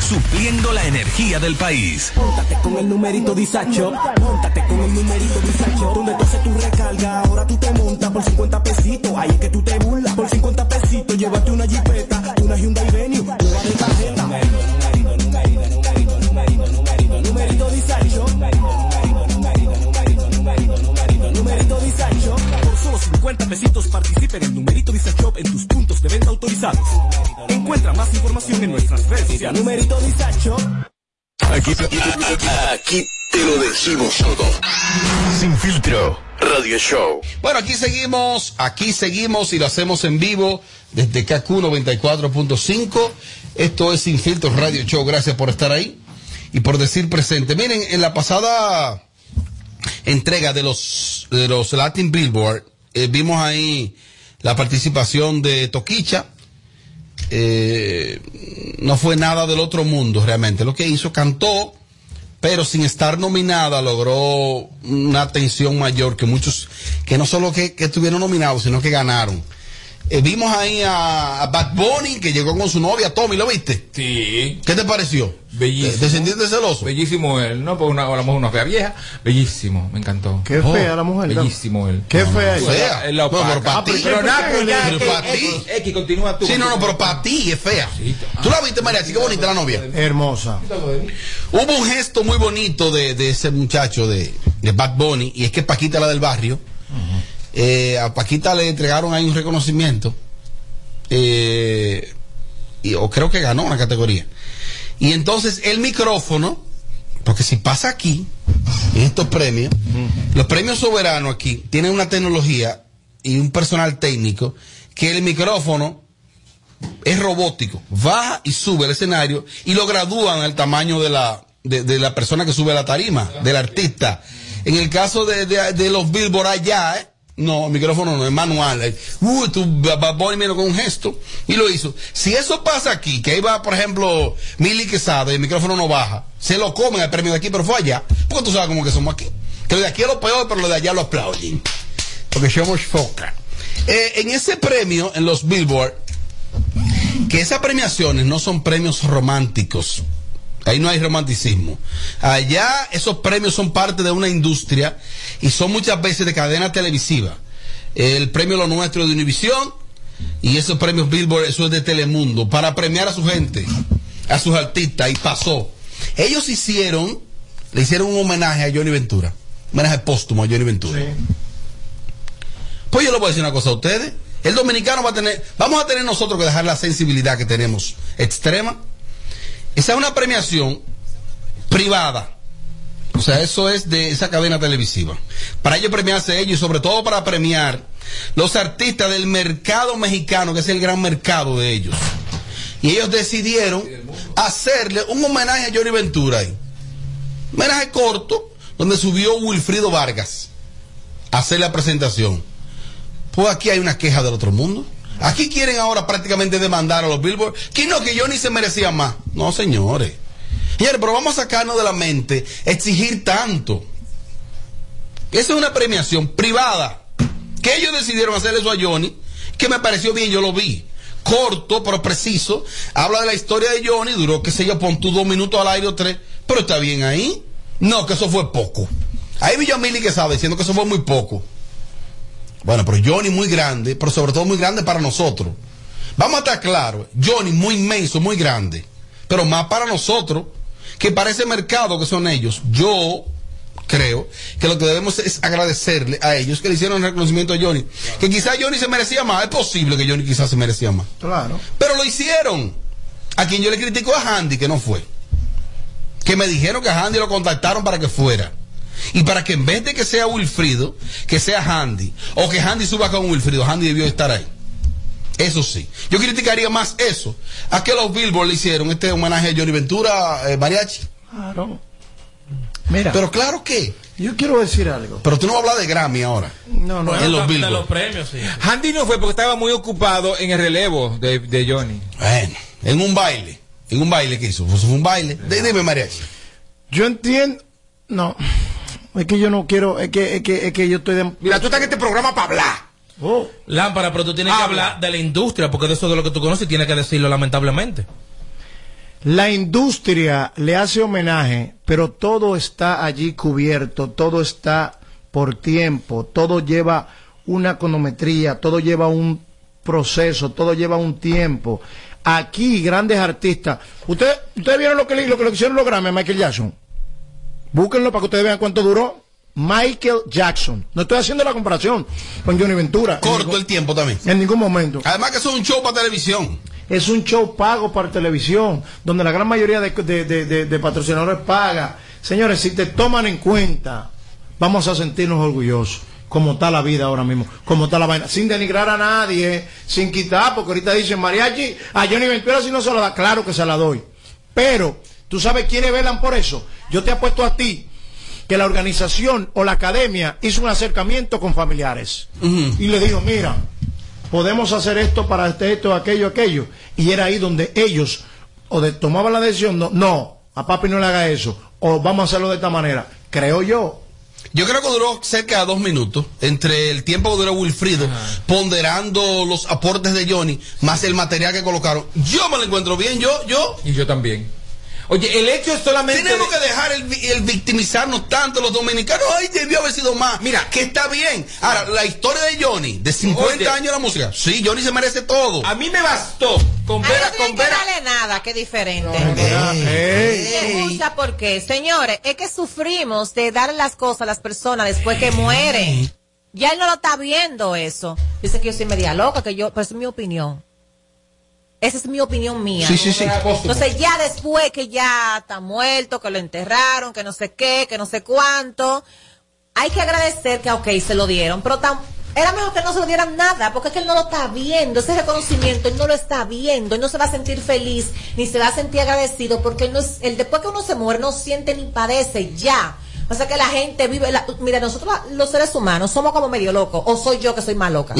Supliendo la energía del país. Móntate con el numerito Disacho. Móntate con el numerito Disacho. Donde tú haces tu recarga, ahora tú te montas por 50 pesitos. Ahí es que tú te burlas. Por 50 pesitos, llévate una jipeta, 50 pesitos participa en el numerito Disacho en tus puntos de venta autorizados. Encuentra más información en nuestras redes sociales. Numerito Disacho. Aquí, aquí te lo decimos todo. Sin filtro radio show. Bueno, aquí seguimos, aquí seguimos y lo hacemos en vivo desde KQ 94.5. Esto es Sin Filtro Radio Show. Gracias por estar ahí y por decir presente. Miren, en la pasada entrega de los, de los Latin Billboard, eh, vimos ahí la participación de Toquicha. Eh, no fue nada del otro mundo realmente. Lo que hizo, cantó, pero sin estar nominada logró una atención mayor que muchos, que no solo que, que estuvieron nominados, sino que ganaron. Eh, vimos ahí a, a Bad Bunny que llegó con su novia Tommy, ¿lo viste? Sí. ¿Qué te pareció? Bellísimo. ¿Te sentiste celoso? Bellísimo él, ¿no? Porque una, a lo mejor una fea vieja. Bellísimo, me encantó. Qué Oh, fea la mujer, ¿no? Bellísimo él. Qué fea no, ella. Fea. Él la No, pero para ti. Pero nada, pues ya. Pero que- para ti. X, continúa tú. Sí, no, no, pero para ti es fea. ¿Tú la viste, María? Qué bonita la novia. Hermosa. Hubo un gesto muy bonito de, de ese muchacho de, de Bad Bunny, y es que Paquita, la del barrio, eh, a Paquita le entregaron ahí un reconocimiento, eh, y, o creo que ganó una categoría. Y entonces el micrófono, porque si pasa aquí, en estos premios, los premios soberanos aquí tienen una tecnología y un personal técnico que el micrófono es robótico, baja y sube el escenario y lo gradúan al tamaño de la, de, de la persona que sube a la tarima, del artista. En el caso de, de- de los Billboard allá, ¿eh? No, micrófono no es manual. Uy, tú, Bunny vino con un gesto y lo hizo. Si eso pasa aquí, que ahí va, por ejemplo, Milly Quesada y el micrófono no baja, se lo comen el premio de aquí, pero fue allá. Porque tú sabes cómo que somos aquí. Que lo de aquí es lo peor, pero lo de allá lo aplauden. Porque somos foca. Eh, en ese premio, en los Billboard, que esas premiaciones no son premios románticos. Ahí no hay romanticismo. Allá esos premios son parte de una industria y son muchas veces de cadena televisiva. El premio Lo Nuestro de Univisión y esos premios Billboard, eso es de Telemundo, para premiar a su gente, a sus artistas, y pasó. Ellos hicieron, le hicieron un homenaje a Johnny Ventura, un homenaje póstumo a Johnny Ventura. Pues yo le voy a decir una cosa a ustedes. El dominicano va a tener, vamos a tener nosotros que dejar la sensibilidad que tenemos extrema. Esa es una premiación privada. O sea, eso es de esa cadena televisiva. Para ellos premiarse ellos y sobre todo para premiar los artistas del mercado mexicano, que es el gran mercado de ellos. Y ellos decidieron hacerle un homenaje a Johnny Ventura ahí. Homenaje corto, donde subió Wilfrido Vargas a hacer la presentación. Pues aquí hay una queja del otro mundo. Aquí quieren ahora prácticamente demandar a los Billboard. Que no, que Johnny se merecía más. No, señores. Señores, pero vamos a sacarnos de la mente exigir tanto. Esa es una premiación privada. Que ellos decidieron hacer eso a Johnny, que me pareció bien, yo lo vi. Corto, pero preciso. Habla de la historia de Johnny, duró, qué sé yo, pon tú dos minutos al aire o tres, pero está bien ahí. No, que eso fue poco. Ahí vi yo a Milly que sabe, diciendo que eso fue muy poco. Bueno, pero Johnny muy grande, pero sobre todo muy grande para nosotros. Vamos a estar claros, Johnny muy inmenso, muy grande, pero más para nosotros que para ese mercado que son ellos. Yo creo que lo que debemos es agradecerle a ellos que le hicieron el reconocimiento a Johnny. Que quizás Johnny se merecía más, es posible que Johnny quizás se merecía más. Claro. Pero lo hicieron. A quien yo le critico a Handy, que no fue. Que me dijeron que a Handy lo contactaron para que fuera. Y para que en vez de que sea Wilfrido, que sea Handy. O que Handy suba con Wilfrido, Handy debió estar ahí. Eso sí. Yo criticaría más eso. A que los Billboard le hicieron este homenaje a Johnny Ventura, eh, Mariachi. Claro. Mira. Pero claro que. Yo quiero decir algo. Pero tú no vas a hablar de Grammy ahora. No, no. en los de Billboard. los premios, sí. Handy no fue porque estaba muy ocupado en el relevo de, de Johnny. Bueno, en un baile. En un baile que hizo. Pues fue un baile. Dime, Mariachi. Yo entiendo. No. Es que yo no quiero. Es que, es que, es que yo estoy de. Mira, tú estás en este programa para hablar. Oh. Lámpara, pero tú tienes que hablar de la industria, porque de eso de lo que tú conoces tienes que decirlo lamentablemente. La industria le hace homenaje, pero todo está allí cubierto, todo está por tiempo, todo lleva una econometría, todo lleva un proceso, todo lleva un tiempo. Aquí, grandes artistas. ¿Ustedes, ustedes vieron lo que, le- lo que hicieron los Grammy Michael Jackson? Búsquenlo para que ustedes vean cuánto duró. Michael Jackson. No estoy haciendo la comparación con Johnny Ventura. Corto el tiempo también. En ningún momento. Además que es un show para televisión. Es un show pago para televisión, donde la gran mayoría de, de- de- de- de patrocinadores paga. Señores, si te toman en cuenta, vamos a sentirnos orgullosos. Como está la vida ahora mismo, como está la vaina, sin denigrar a nadie, sin quitar, porque ahorita dicen mariachi, a Johnny Ventura si no se la da, claro que se la doy. Pero, ¿tú sabes quiénes velan por eso? Yo te apuesto a ti que la organización o la academia hizo un acercamiento con familiares y le dijo, mira, podemos hacer esto para este, esto, aquello, aquello. Y era ahí donde ellos o de, tomaban la decisión, no, no, a papi no le haga eso, o vamos a hacerlo de esta manera. Creo yo. Yo creo que duró cerca de dos minutos, entre el tiempo que duró Wilfrido, ponderando los aportes de Johnny, más el material que colocaron. Yo me lo encuentro bien, yo, yo. Y yo también. Oye, el hecho es solamente. Tenemos que dejar el, el victimizarnos tanto los dominicanos. Ay, debió haber sido más. Mira, que está bien. Ahora, la historia de Johnny, de 50 Oye. años de la música. Sí, Johnny se merece todo. A mí me bastó con ver a, no darle nada, que diferente. Ey. Me gusta porque, señores, es que sufrimos de dar las cosas a las personas después que mueren. Ya él no lo está viendo eso. Dice que yo soy media loca, que yo, pero es mi opinión. Esa es mi opinión mía. Sí, sí, sí. Entonces ya después que ya está muerto, que lo enterraron, que no sé qué, que no sé cuánto, hay que agradecer que, ok, se lo dieron, pero tan, era mejor que no se lo dieran nada, porque es que él no lo está viendo, ese reconocimiento, él no lo está viendo, él no se va a sentir feliz, ni se va a sentir agradecido, porque él no es, él después que uno se muere no siente ni padece, ya. O sea que la gente vive, la- mira, nosotros los seres humanos somos como medio locos, o soy yo que soy más loca.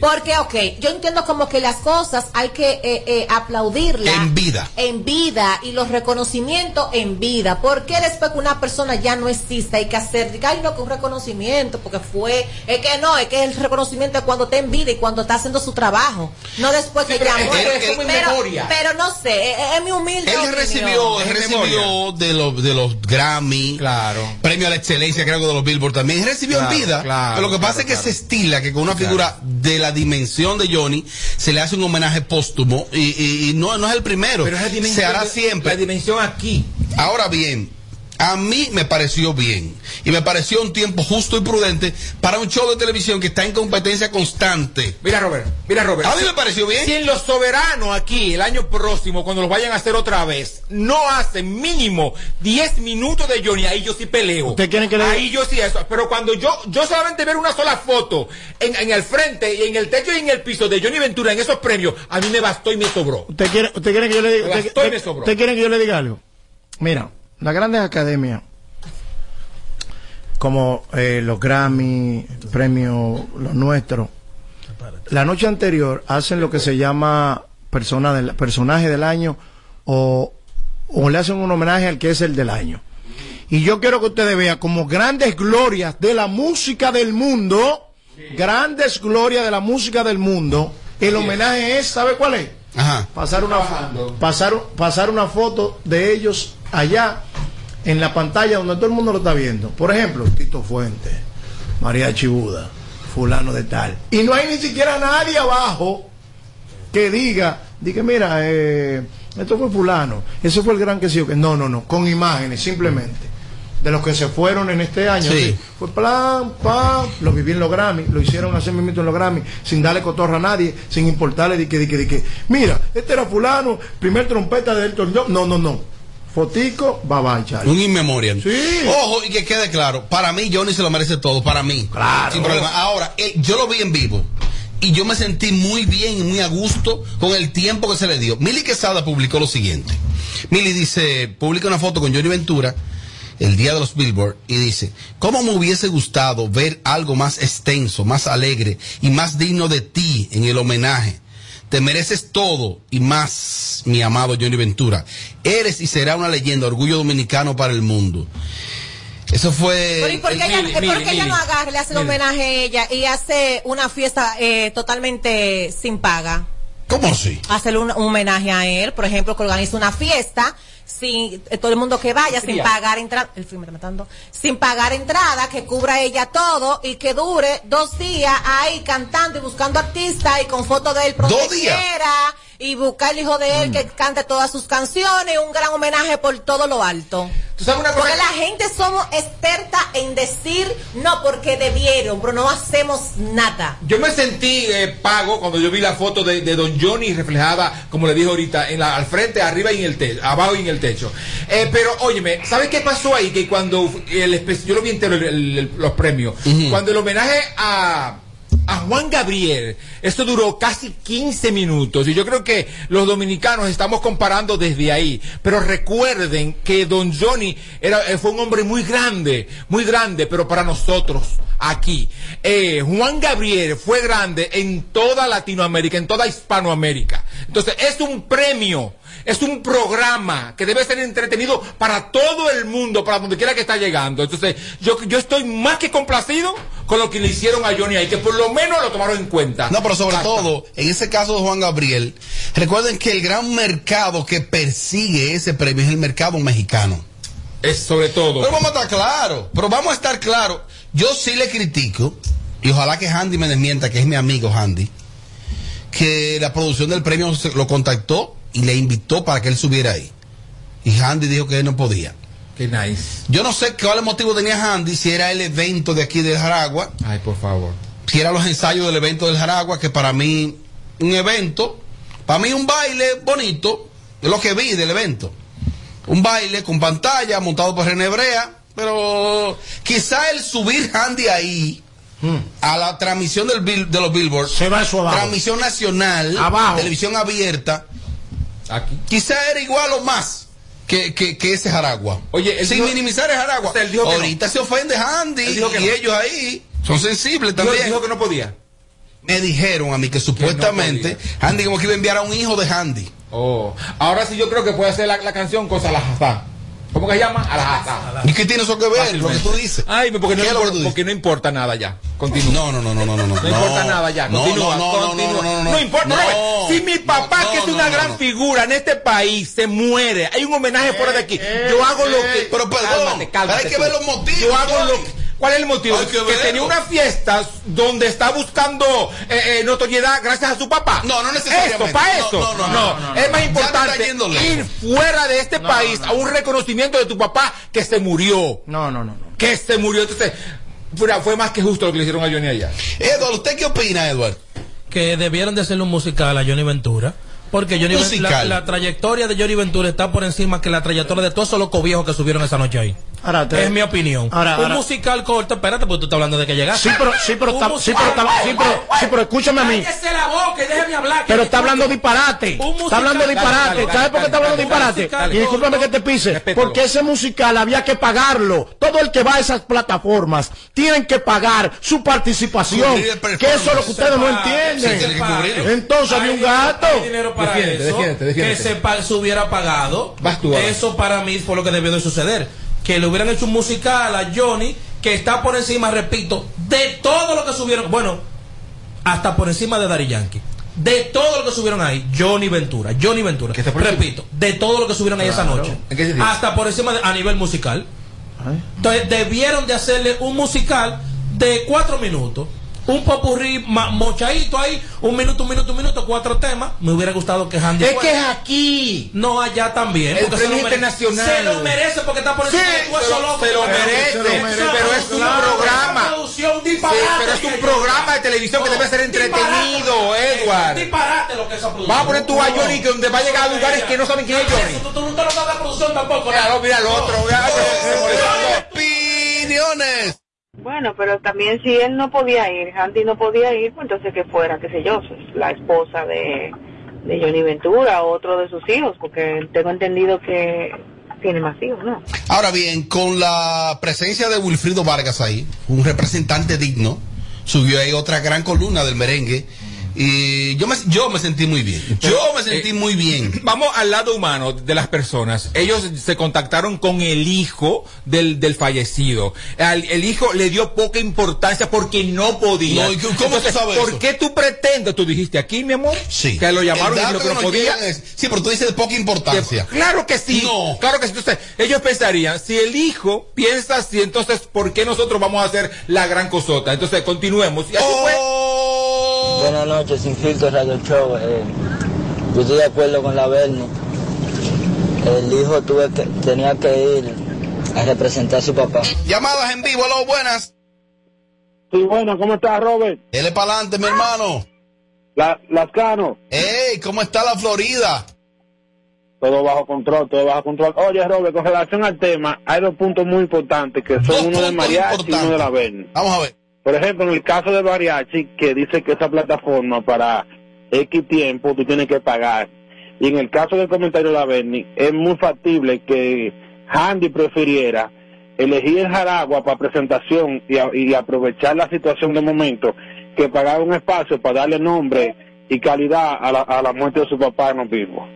Porque, ok, yo entiendo como que las cosas hay que eh, eh, aplaudirlas En vida. en vida y los reconocimientos en vida. ¿Por qué después que una persona ya no existe hay que hacer, ay no, que un reconocimiento, porque fue, es que no, es que el reconocimiento es cuando está en vida y cuando está haciendo su trabajo, no después que pero ya muere. pero, memoria. pero no sé, es, es mi humilde Él opinión. recibió, él recibió de los, de los Grammy, Claro. Premio a la excelencia, creo que de los Billboard también. Recibió Claro, en vida. claro, pero lo que pasa es que se estila que con una figura de la dimensión de Johnny se le hace un homenaje póstumo y, y- y no, no es el primero. Pero es la dimensión se hará siempre. La dimensión aquí. Ahora bien, a mí me pareció bien y me pareció un tiempo justo y prudente para un show de televisión que está en competencia constante. Mira, Robert, mira, Robert. A mí Si- me pareció bien. Si en los soberanos aquí, el año próximo, cuando los vayan a hacer otra vez, no hacen mínimo 10 minutos de Johnny, ahí yo sí peleo. ¿Usted quiere que le- Ahí yo sí eso. Pero cuando yo, yo solamente ver una sola foto en, en el frente y en el techo y en el piso de Johnny Ventura en esos premios, a mí me bastó y me sobró. ¿Usted quiere, usted quiere que yo le diga, Me usted, bastó y me usted- sobró. usted quiere que yo le diga algo? Mira, las grandes academias, como eh, los Grammy, premios, los nuestros, la noche anterior hacen lo que se llama persona del, personaje del año o, o le hacen un homenaje al que es el del año. Y yo quiero que ustedes vean como grandes glorias de la música del mundo, grandes glorias de la música del mundo, el homenaje es, ¿sabe cuál es? Ajá. pasar una pasar pasar una foto de ellos allá en la pantalla donde todo el mundo lo está viendo. Por ejemplo, Tito Fuente, María Chibuda, fulano de tal. Y no hay ni siquiera nadie abajo que diga, diga, mira, eh, esto fue fulano, ese fue el gran que sí o que no, no, no, con imágenes simplemente. De los que se fueron en este año. Sí. sí. Fue plan, pam, lo viví en los Grammy, lo hicieron hacer mismo en los Grammy, sin darle cotorra a nadie, sin importarle de que, de que, de que, mira, este era fulano, primer trompeta de Elton John. No, no, no. Fotico, Charlie. Un inmemorial. Sí. Ojo, y que quede claro, para mí Johnny se lo merece todo, para mí. Claro. Sin problema. Ahora, eh, yo lo vi en vivo. Y yo me sentí muy bien y muy a gusto con el tiempo que se le dio. Mili Quesada publicó lo siguiente. Mili dice, publica una foto con Johnny Ventura el día de los Billboard y dice, ¿cómo me hubiese gustado ver algo más extenso, más alegre y más digno de ti en el homenaje? Te mereces todo y más, mi amado Johnny Ventura. Eres y será una leyenda, orgullo dominicano para el mundo. Eso fue... Pero ¿y por qué, ella, Mili, por qué Mili, ella Mili. no agarra, le hace el homenaje a ella y hace una fiesta eh, totalmente sin paga? ¿Cómo así? Hacerle un, un homenaje a él, por ejemplo, que organiza una fiesta sin eh, todo el mundo que vaya sin pagar entrada, el film me está matando, sin pagar entrada, que cubra ella todo y que dure dos días ahí cantando y buscando artistas y con fotos de él por ¿Dos donde días? quiera y buscar el hijo de él que cante todas sus canciones, un gran homenaje por todo lo alto. ¿Tú sabes una cosa? Porque la gente somos experta en decir no porque debieron, pero no hacemos nada. Yo me sentí eh, pago cuando yo vi la foto de, de Don Johnny reflejada, como le dije ahorita, en la, al frente, arriba y en el techo, abajo y en el techo. Eh, pero, óyeme, ¿sabes qué pasó ahí? Que cuando el yo lo vi entero el- el- el- los premios, cuando el homenaje a a Juan Gabriel, esto duró casi 15 minutos y yo creo que los dominicanos estamos comparando desde ahí, pero recuerden que Don Johnny era, eh, fue un hombre muy grande, muy grande, pero para nosotros aquí, eh, Juan Gabriel fue grande en toda Latinoamérica, en toda Hispanoamérica. Entonces es un premio es un programa que debe ser entretenido para todo el mundo, para donde quiera que está llegando. Entonces, yo, yo estoy más que complacido con lo que le hicieron a Johnny ahí, que por lo menos lo tomaron en cuenta. No, pero sobre todo, en ese caso de Juan Gabriel, recuerden que el gran mercado que persigue ese premio es el mercado mexicano. Es sobre todo. Pero vamos a estar claros, pero vamos a estar claros. Yo sí le critico, y ojalá que Handy me desmienta, que es mi amigo Handy, que la producción del premio lo contactó y le invitó para que él subiera ahí. Y Handy dijo que él no podía. Qué nice. Yo no sé cuál motivo tenía Handy, si era el evento de aquí del Jaragua, Ay, por favor. si era los ensayos del evento del Jaragua, que para mí, un evento, para mí un baile bonito, es lo que vi del evento. Un baile con pantalla montado por René Brea, pero quizá el subir Handy ahí a la transmisión del de los Billboards, Se va eso abajo. transmisión nacional, Abajo. televisión abierta, Aquí. quizá era igual o más que, que, que ese Jaragua. Oye, sin dijo- minimizar el Jaragua. Dijo no. Ahorita se ofende dijo que y no. ellos ahí son sensibles Dijo, también. dijo que no podía. Me dijeron a mí que supuestamente Handy como que iba a enviar a un hijo de Handy. Oh. Ahora sí yo creo que puede hacer la, la canción con Salahazá. ¿Cómo que se llama? ¿Y qué tiene eso que ver? Lo que tú dices. Ay, porque no, ¿Qué es lo que tú importa, dices? porque no importa nada ya. Continúa. No, no, no, no, no, no. No, importa nada ya. No, Continúa, no, no, no, continúa. no, no, no. importa. No. Robert. Si mi papá, No, que es una no, gran no. figura en este país, se muere, hay un homenaje fuera de aquí. Yo hago lo que. Pero perdón, hay que tú. ver los motivos, Yo hago lo que. ¿Cuál es el motivo? Que tenía una fiesta donde está buscando eh, eh, notoriedad gracias a su papá. No, no necesariamente. Esto, para eso. no, no, no, no, no. es más importante ir fuera de este país a un reconocimiento de tu papá que se murió. No, no, no. no. Que se murió. Entonces, fue, fue más que justo lo que le hicieron a Johnny allá. Edward, ¿usted qué opina, Edward? que debieron de hacerle un musical a Johnny Ventura. Porque Johnny la, la trayectoria de Johnny Ventura está por encima que la trayectoria de todos esos locos viejos que subieron esa noche ahí. Ahora, te- Es mi opinión. Ahora, un ahora- musical corto, espérate, porque tú estás hablando de que llegaste. Sí, pero, sí, pero, sí, pero, está- sí, pero, sí, pero escúchame a mí. Cállese la boca y déjeme hablar. que Pero está hablando disparate. Musical- Está hablando disparate. ¿Sabes por qué está hablando disparate? Y discúlpame que te pise. Respétalo. Porque ese musical había que pagarlo. Todo el que va a esas plataformas tienen que pagar su participación. Que eso es lo que ustedes no entienden. Entonces había un gato. Que se, hubiera pagado. Eso para mí fue lo que debió de suceder. Que le hubieran hecho un musical a Johnny, que está por encima, repito, de todo lo que subieron. Bueno, hasta por encima de Dari Yankee. De todo lo que subieron ahí, Johnny Ventura, Johnny Ventura. Repito, de todo lo que subieron ahí esa noche. ¿En qué sentido? Hasta por encima de- a nivel musical. Entonces debieron de hacerle un musical de cuatro minutos. Un popurrí mochadito ahí, un minuto, un minuto, un minuto, cuatro temas. Me hubiera gustado que Handy Es fuera. que es aquí. No, allá también. El porque se premio lo internacional. Se lo merece porque está por Sí, de todo se eso lo, loco. se lo merece, se lo merece, pero es un Claro, programa. Sí, pero es un programa de televisión que debe ser entretenido, disparate, Edward. Disparate lo que es esa producción. Vas a poner tú a. Johnny que donde va a llegar a lugares que no saben quién es Johnny. Tú, tú no sabes la producción tampoco. Mira, mira el otro. se. Opiniones. Bueno, pero también si él no podía ir, Handy no podía ir, pues entonces que fuera, qué sé yo, la esposa de, de Johnny Ventura o otro de sus hijos, porque tengo entendido que tiene más hijos, ¿no? Ahora bien, con la presencia de Wilfrido Vargas ahí, un representante digno, subió ahí otra gran columna del merengue. Y yo me, yo me sentí muy bien. Yo me sentí eh, muy bien. Vamos al lado humano de las personas. Ellos se contactaron con el hijo del, del fallecido. Al- el hijo le dio poca importancia porque no podía. No, ¿y cómo tú sabes ¿Por eso? qué tú pretendes? Tú dijiste aquí, mi amor. Sí. Que lo llamaron y dato que no podía. es- sí, pero tú dices de poca importancia. Claro que sí. No. Claro que sí. Entonces, ellos pensarían, si el hijo piensa así, entonces, ¿por qué nosotros vamos a hacer la gran cosota? Entonces, continuemos. Y así fue. Buenas noches, Sin Filtro Radio Show. Eh, yo estoy de acuerdo con la Bernie. El hijo tuve que, tenía que ir a representar a su papá. Llamadas en vivo, hola, buenas. Sí, bueno, ¿cómo estás, Robert? Dele para adelante, mi hermano. La, Lascano, Ey, ¿cómo está la Florida? todo bajo control, todo bajo control. Oye, Robert, con relación al tema, hay dos puntos muy importantes, que Dos son uno de mariachi y uno de la Bernie. Vamos a ver. Por ejemplo, en el caso de Mariachi, que dice que esa plataforma para X tiempo tú tienes que pagar. Y en el caso del comentario de la Berni, es muy factible que Handy prefiriera elegir el Jaragua para presentación y, y aprovechar la situación de momento que pagar un espacio para darle nombre y calidad a la, a la muerte de su papá en los vivos.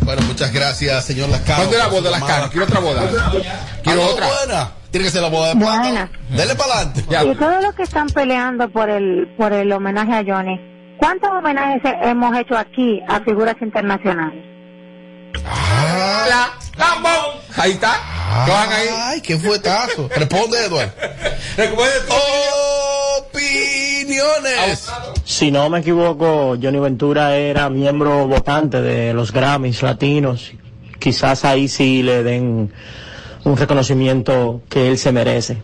Bueno, muchas gracias, señor Lascano. ¿Cuándo es la boda de. Lascano? Quiero otra boda. Quiero Ah, otra. buena. Tiene que ser la boda de plata. Buena. Dele para adelante. Y todos los que están peleando por el por el homenaje a Johnny, ¿cuántos homenajes he- hemos hecho aquí a figuras internacionales? La Lambón. Ahí está. Ahí. Ay, qué fuetazo. Responde, Eduardo. [laughs] Opiniones. Si no me equivoco, Johnny Ventura era miembro votante de los Grammys latinos. Quizás ahí sí le den un reconocimiento que él se merece.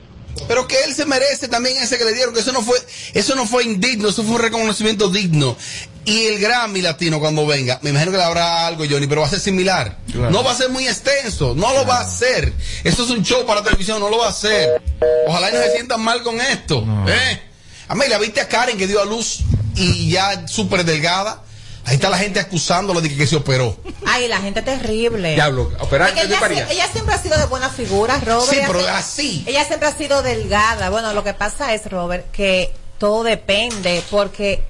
Pero que él se merece también ese que le dieron, que eso no fue, eso no fue indigno, eso fue un reconocimiento digno. Y el Grammy latino cuando venga, me imagino que le habrá algo, Johnny, pero va a ser similar. Claro. No va a ser muy extenso, no lo va a hacer. Esto es un show para televisión, no lo va a hacer. Ojalá y no se sientan mal con esto. ¿eh? Amelia, ¿viste a Karen que dio a luz y ya súper delgada? Ahí está la gente acusándola de que, que se operó. Ay, la gente terrible. Diablo, operar ella, sie- ella siempre ha sido de buena figura, Robert. Sí, Ella pero siempre- así. Ella siempre ha sido delgada. Bueno, lo que pasa es, Robert, que todo depende porque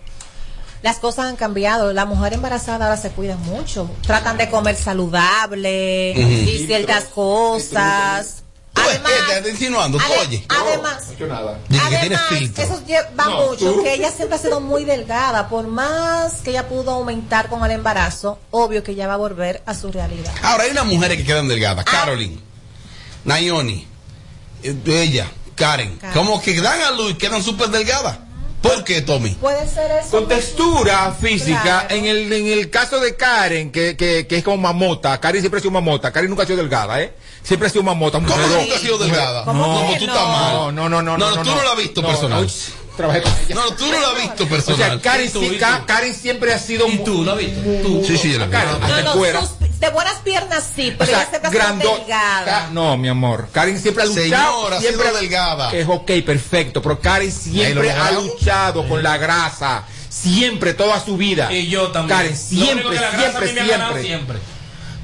las cosas han cambiado. La mujer embarazada ahora se cuida mucho. Tratan de comer saludable y ciertas cosas. ¿Tú ves qué estás insinuando? ¿Tú oye? Además, No nada. Que Además, filtro. eso lleva No, mucho, tú. que ella siempre ha sido muy delgada. Por más que ella pudo aumentar con el embarazo, obvio que ella va a volver a su realidad. Ahora hay unas mujeres que quedan delgadas. Caroline, Nayoni, eh, ella, Karen. Karen. Como que dan a luz y quedan súper delgadas. ¿Por qué, Tommy? Puede ser eso. Con textura física, Claro. en el, en el caso de Karen, que, que, que es como mamota, Karen siempre ha sido mamota, Karen nunca ha sido delgada, ¿eh? Siempre ha sido mamota. ¿Cómo nunca ha sido delgada? No, No, tú estás mal. No, no, no, no. No, no, tú no la has visto No, personal. no, trabajé con ella. No, tú no la has visto O personal. sea, Karen, ¿Y tú, sí- tú? Karen siempre ha sido. ¿Y tú lo viste? Sí, sí, yo la vi. Karen, No, hasta no, fuera. sus- de buenas piernas sí, pero O sea, ella ha sido grandot- delgada. No, mi amor. Karen siempre ha luchado. Señora, ha sido siempre delgada. Es ok, perfecto. Pero Karen siempre ha luchado con la grasa. Siempre, toda su vida. Y yo también. Karen, siempre, único que la grasa a siempre, mí me ha ganado siempre. siempre.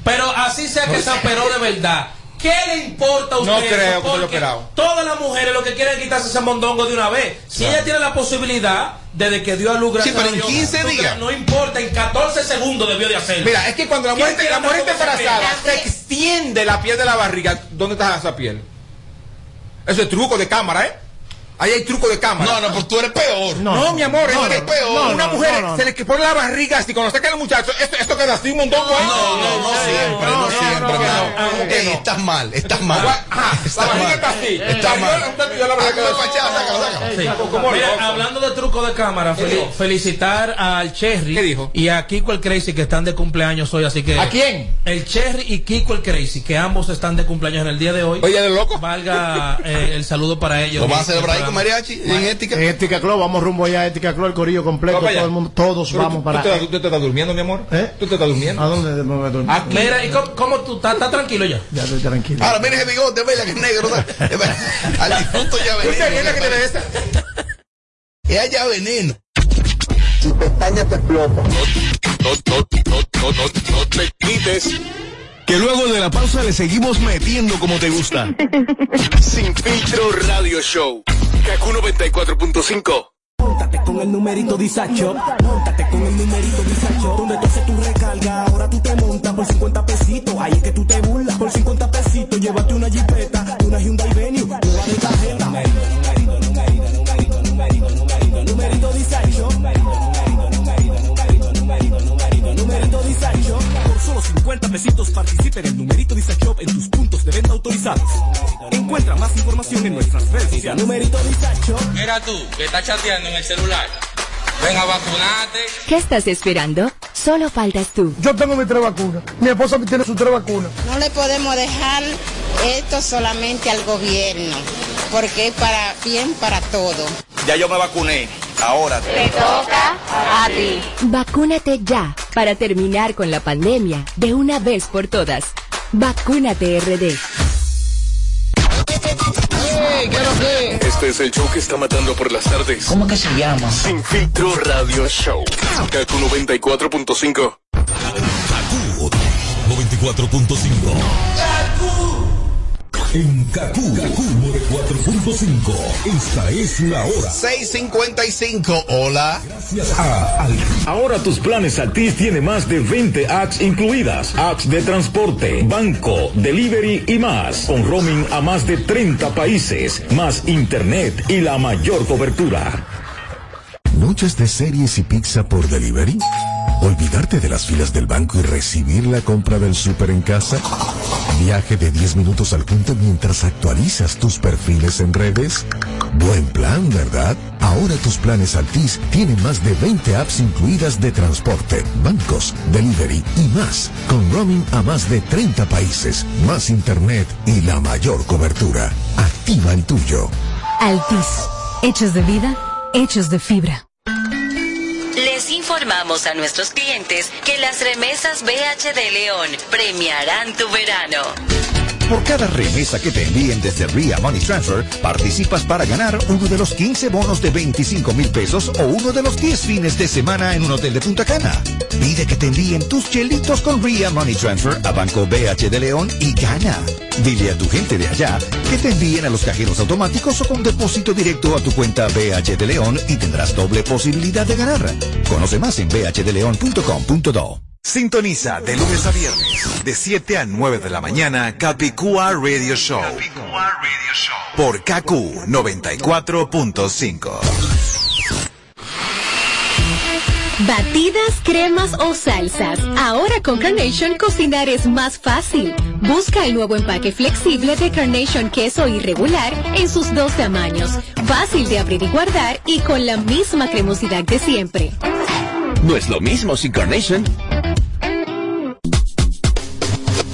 Pero así sea que se operó de verdad. ¿Qué le importa a usted? No eso? creo que Porque. Todas las mujeres lo que quieren es quitarse ese mondongo de una vez. Si Claro. ella tiene la posibilidad, desde que dio a luz gracias Sí, pero en Dios, 15 no- días. No importa, en 14 segundos debió de hacerlo. Mira, es que cuando la mujer, ¿Quién la mujer está embarazada, se extiende la piel de la barriga. ¿Dónde está esa piel? Eso es truco de cámara, ¿eh? Ahí hay truco de cámara. No, no, pues tú eres peor. No, mi amor, no, es que no, peor. Una No, mujer no, no. se le pone la barriga así, cuando saca el muchacho, esto, esto queda así un montón. No, No, no, no siempre, no, siempre, no. Estás mal, estás mal. La Estás barriga mal. está así. Estás mal. Hablando de truco de cámara, ¿Qué fel- dijo? felicitar al Cherry ¿Qué dijo? y a Kiko el Crazy que están de cumpleaños hoy, así que ¿A quién? el Cherry y Kiko el Crazy que ambos están de cumpleaños en el día de hoy. Oye, de loco. Valga eh, el saludo para ellos. ¿Lo vas a celebrar con mariachi en ética? En Ética Club, vamos rumbo allá a Ética Club, el corillo completo, Vamos allá. todo el mundo, todos Pero vamos tú- para. ¿Tú te, tú te estás durmiendo, mi amor? ¿Eh? ¿Tú te estás durmiendo? ¿A dónde me voy a dormir? Mira, ¿y cómo, cómo tú estás ¿Estás tranquilo ya? Ya estoy tranquilo. Ahora, mira ese bigote, vela que es negro. [laughs] Al disfruto ya ¿Tú te veneno. que tiene esa? Es allá veneno. Tu pestaña te explota. No, no, no, no, no, no te quites. Que luego de la pausa le seguimos metiendo como te gusta. [laughs] Sin filtro radio show. Kaku 94.5. Móntate con el numerito Disacho. Móntate con el numerito Disacho. Tú, que estás chateando en el celular. Venga, vacunate. ¿Qué estás esperando? Solo faltas tú. Yo tengo mis tres vacunas. Mi esposa tiene sus tres vacunas. No le podemos dejar esto solamente al gobierno, porque es para bien para todo. Ya yo me vacuné. Ahora Te toca a ti. Vacúnate ya para terminar con la pandemia de una vez por todas. Vacúnate RD. Este es el show que está matando por las tardes. ¿Cómo que se llama? Sin filtro radio show. Kaku 94.5. 94.5. En Kaku, Kaku 4.5. Esta es la hora. 655. Hola. Gracias a Al- Ahora tus planes Altis tiene más de 20 apps incluidas. Apps de transporte, banco, delivery y más. Con roaming a más de 30 países. Más internet y la mayor cobertura. ¿Noches de series y pizza por delivery? ¿Olvidarte de las filas del banco y recibir la compra del súper en casa? ¿Viaje de 10 minutos al punto mientras actualizas tus perfiles en redes? Buen plan, ¿verdad? Ahora tus planes Altis tienen más de 20 apps incluidas de transporte, bancos, delivery y más, con roaming a más de 30 países, más internet y la mayor cobertura. Activa el tuyo. Altis. Hechos de vida, hechos de fibra. Informamos a nuestros clientes que las remesas BH de León premiarán tu verano. Por cada remesa que te envíen desde RIA Money Transfer, participas para ganar uno de los 15 bonos de 25 mil pesos o uno de los 10 fines de semana en un hotel de Punta Cana. Pide que te envíen tus chelitos con RIA Money Transfer a Banco BH de León y gana. Dile a tu gente de allá que te envíen a los cajeros automáticos o con depósito directo a tu cuenta BH de León y tendrás doble posibilidad de ganar. Conoce más en bhdeleon.com.do. Sintoniza de lunes a viernes, de 7 a 9 de la mañana, Capicúa Radio Show. Por KQ 94.5. Batidas, cremas o salsas. Ahora con Carnation cocinar es más fácil. Busca el nuevo empaque flexible de Carnation queso irregular en sus dos tamaños. Fácil de abrir y guardar y con la misma cremosidad de siempre. No es lo mismo sin Carnation.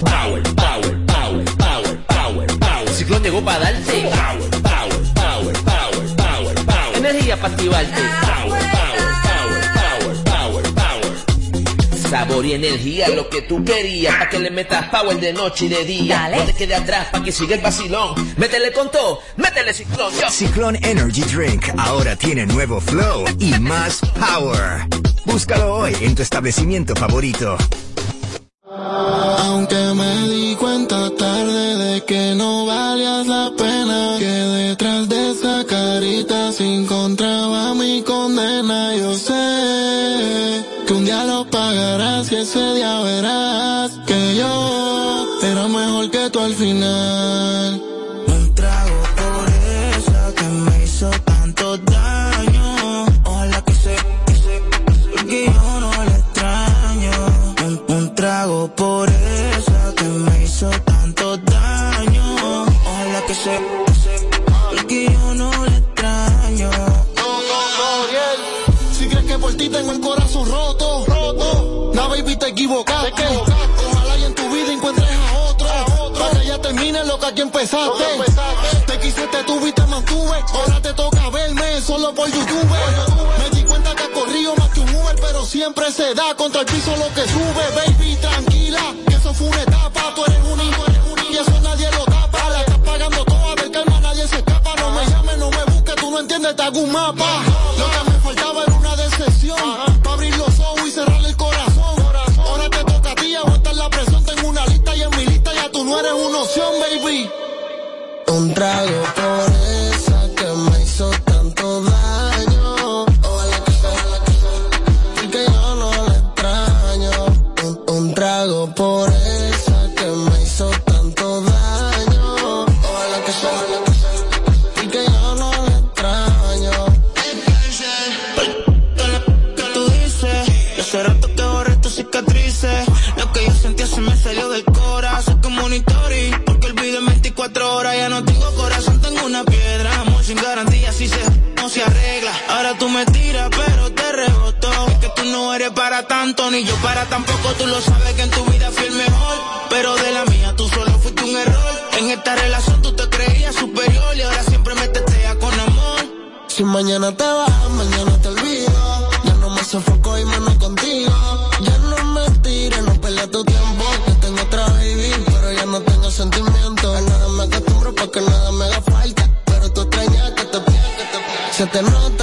Power, power, power, power, power, power. Ciclón llegó para darte. Power, power, power, power, power, power. Energía para activarte. Sabor y energía, lo que tú querías, para que le metas power de noche y de día. Dale. No te quede atrás, para que siga el vacilón. Métele con todo, métele ciclón. Yo. Ciclón Energy Drink ahora tiene nuevo flow y más power. Búscalo hoy en tu establecimiento favorito. Aunque me di cuenta tarde de que no valías la pagarás y ese día verás que yo era mejor que tú al final. Un trago por esa que me hizo tanto daño. Ojalá que se, que se, porque yo no le extraño. Un, un trago por esa que me hizo tanto daño. Ojalá que se, te equivocaste. Ojalá en tu vida encuentres a otro. Para que ya termine lo que aquí empezaste. Te quise, te tuve y te mantuve. Ahora te toca verme solo por YouTube. Me di cuenta que he corrido más que un Uber, pero siempre se da contra el piso lo que sube. Baby, tranquila, que eso fue una etapa. Tú eres una, tú eres una y eso nadie lo tapa. La estás pagando todo, a ver calma, nadie se escapa. No me llames, no me busques, tú no entiendes, te hago un mapa. Eres una opción, baby. Un trago por ni yo para tampoco. Tú lo sabes que en tu vida fui el mejor. Pero de la mía tú solo fuiste un error. En esta relación tú te creías superior y ahora siempre me testeas con amor. Si mañana te vas, mañana te olvido. Ya no me sofoco y menos contigo. Ya no me tires, no pelees tu tiempo. Que tengo otra baby, pero ya no tengo sentimiento. A nada me acostumbro porque nada me haga falta. Pero tú extrañas que te pida, que te nota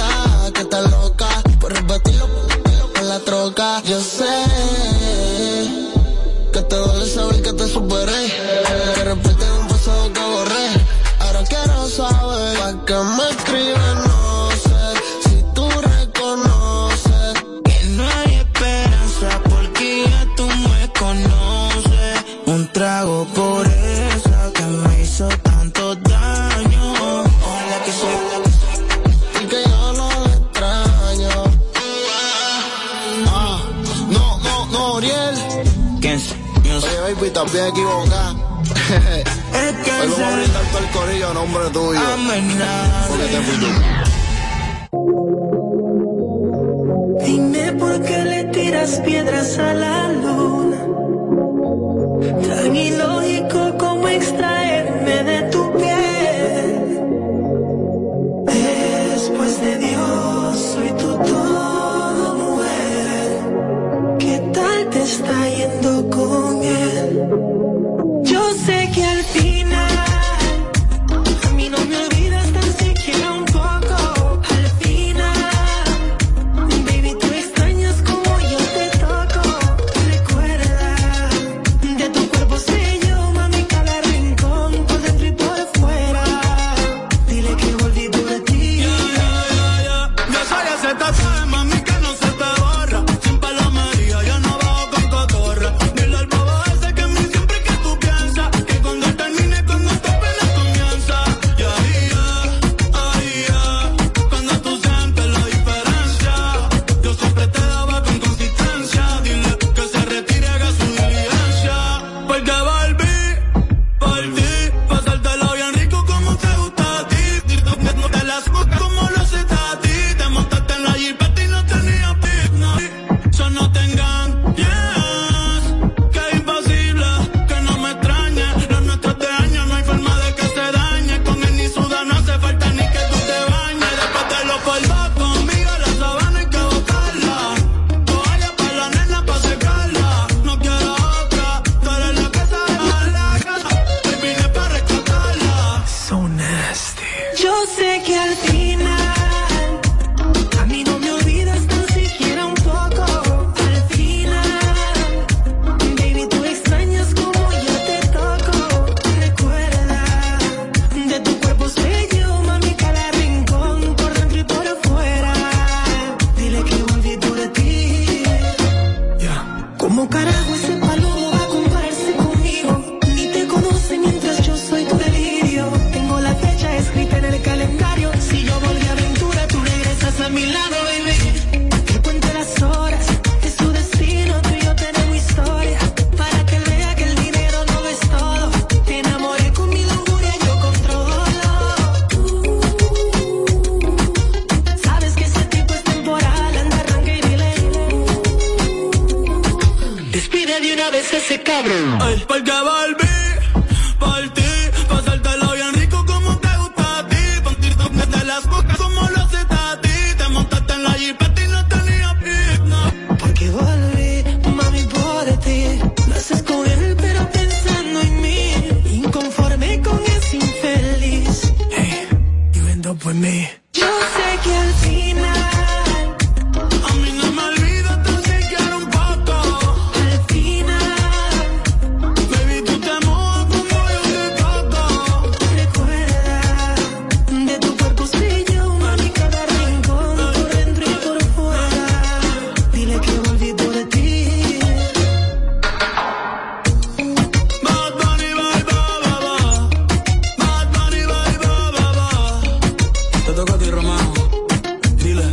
Dile.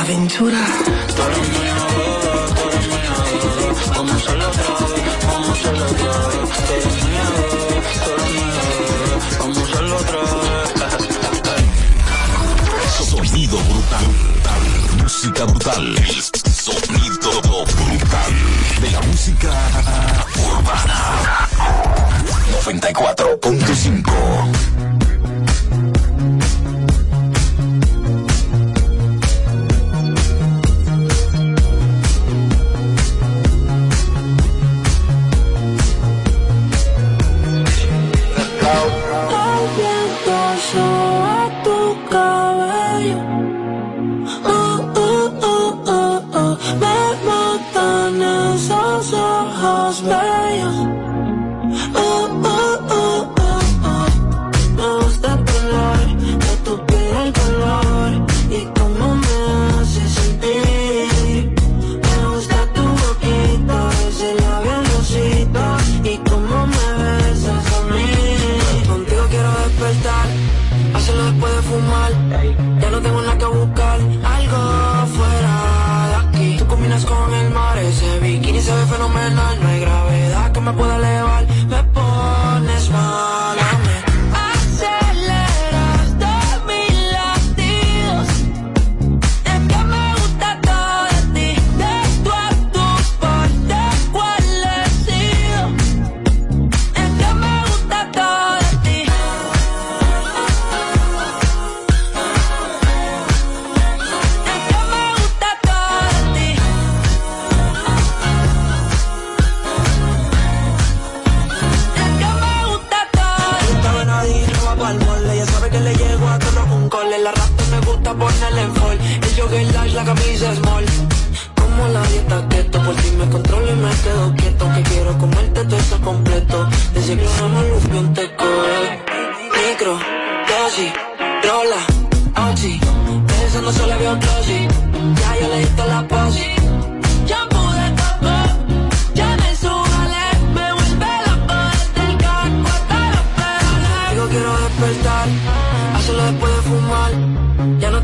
Aventura. Tú eres muy amor, tú como solo Sonido brutal, brutal, música brutal. Sonido brutal de la música urbana. 94.5 El jogger large, la camisa small. Como la dieta keto, por si me controlo y me quedo quieto. Que quiero comerte todo eso completo. Decir que me lupe un teco. Micro, dosis, rola, oxi. Pensando solo veo glossy. Ya yo le di la posi.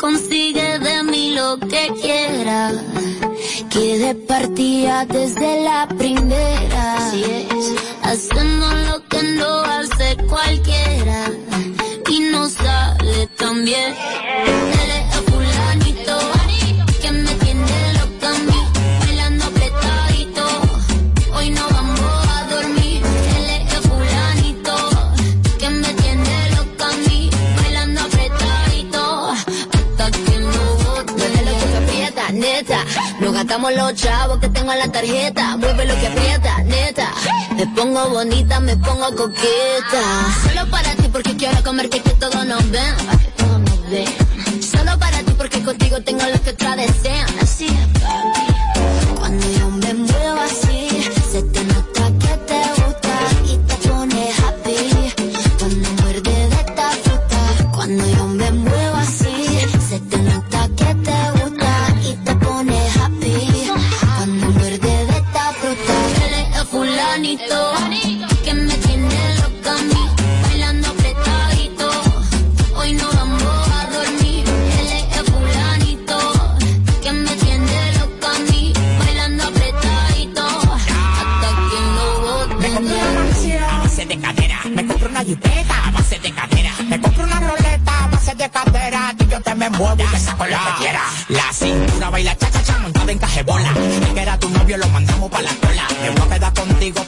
Consigue de mí lo que quiera. Que de partida desde la primera. Haciendo lo que no hace cualquiera. Y no sale tan bien. Gastamos los chavos que tengo en la tarjeta. Mueve lo que aprieta, neta. Me pongo bonita, me pongo coqueta. Solo para ti porque quiero comerte que todos nos ven. Que todos nos ven. Solo para ti porque contigo tengo lo que otras desean. Así es, papi.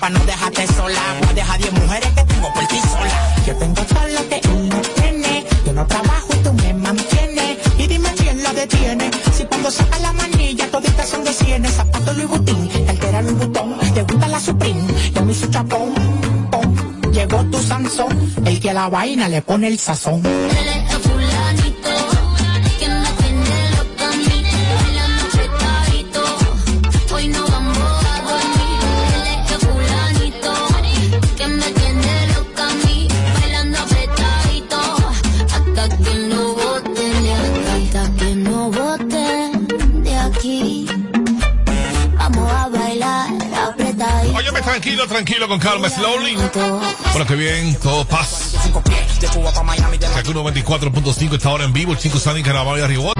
Pa' no dejarte sola. Voy a dejar 10 mujeres que tengo por ti sola. Yo tengo todo lo que él no tiene. Yo no trabajo y tú me mantienes. Y dime quién la detiene. Si cuando saca la manilla toditas son de cienes. Zapato Louis Vuitton, cartera Louis Vuitton. Te gusta la Supreme, yo me hice chapón. pom. Llegó tu Sansón, el que a la vaina le pone el sazón. Tranquilo, tranquilo, con calma, slowly. Bueno, que bien, todo paz. KQ 94.5 está ahora en vivo, el chico Sandy Caraballo arriba.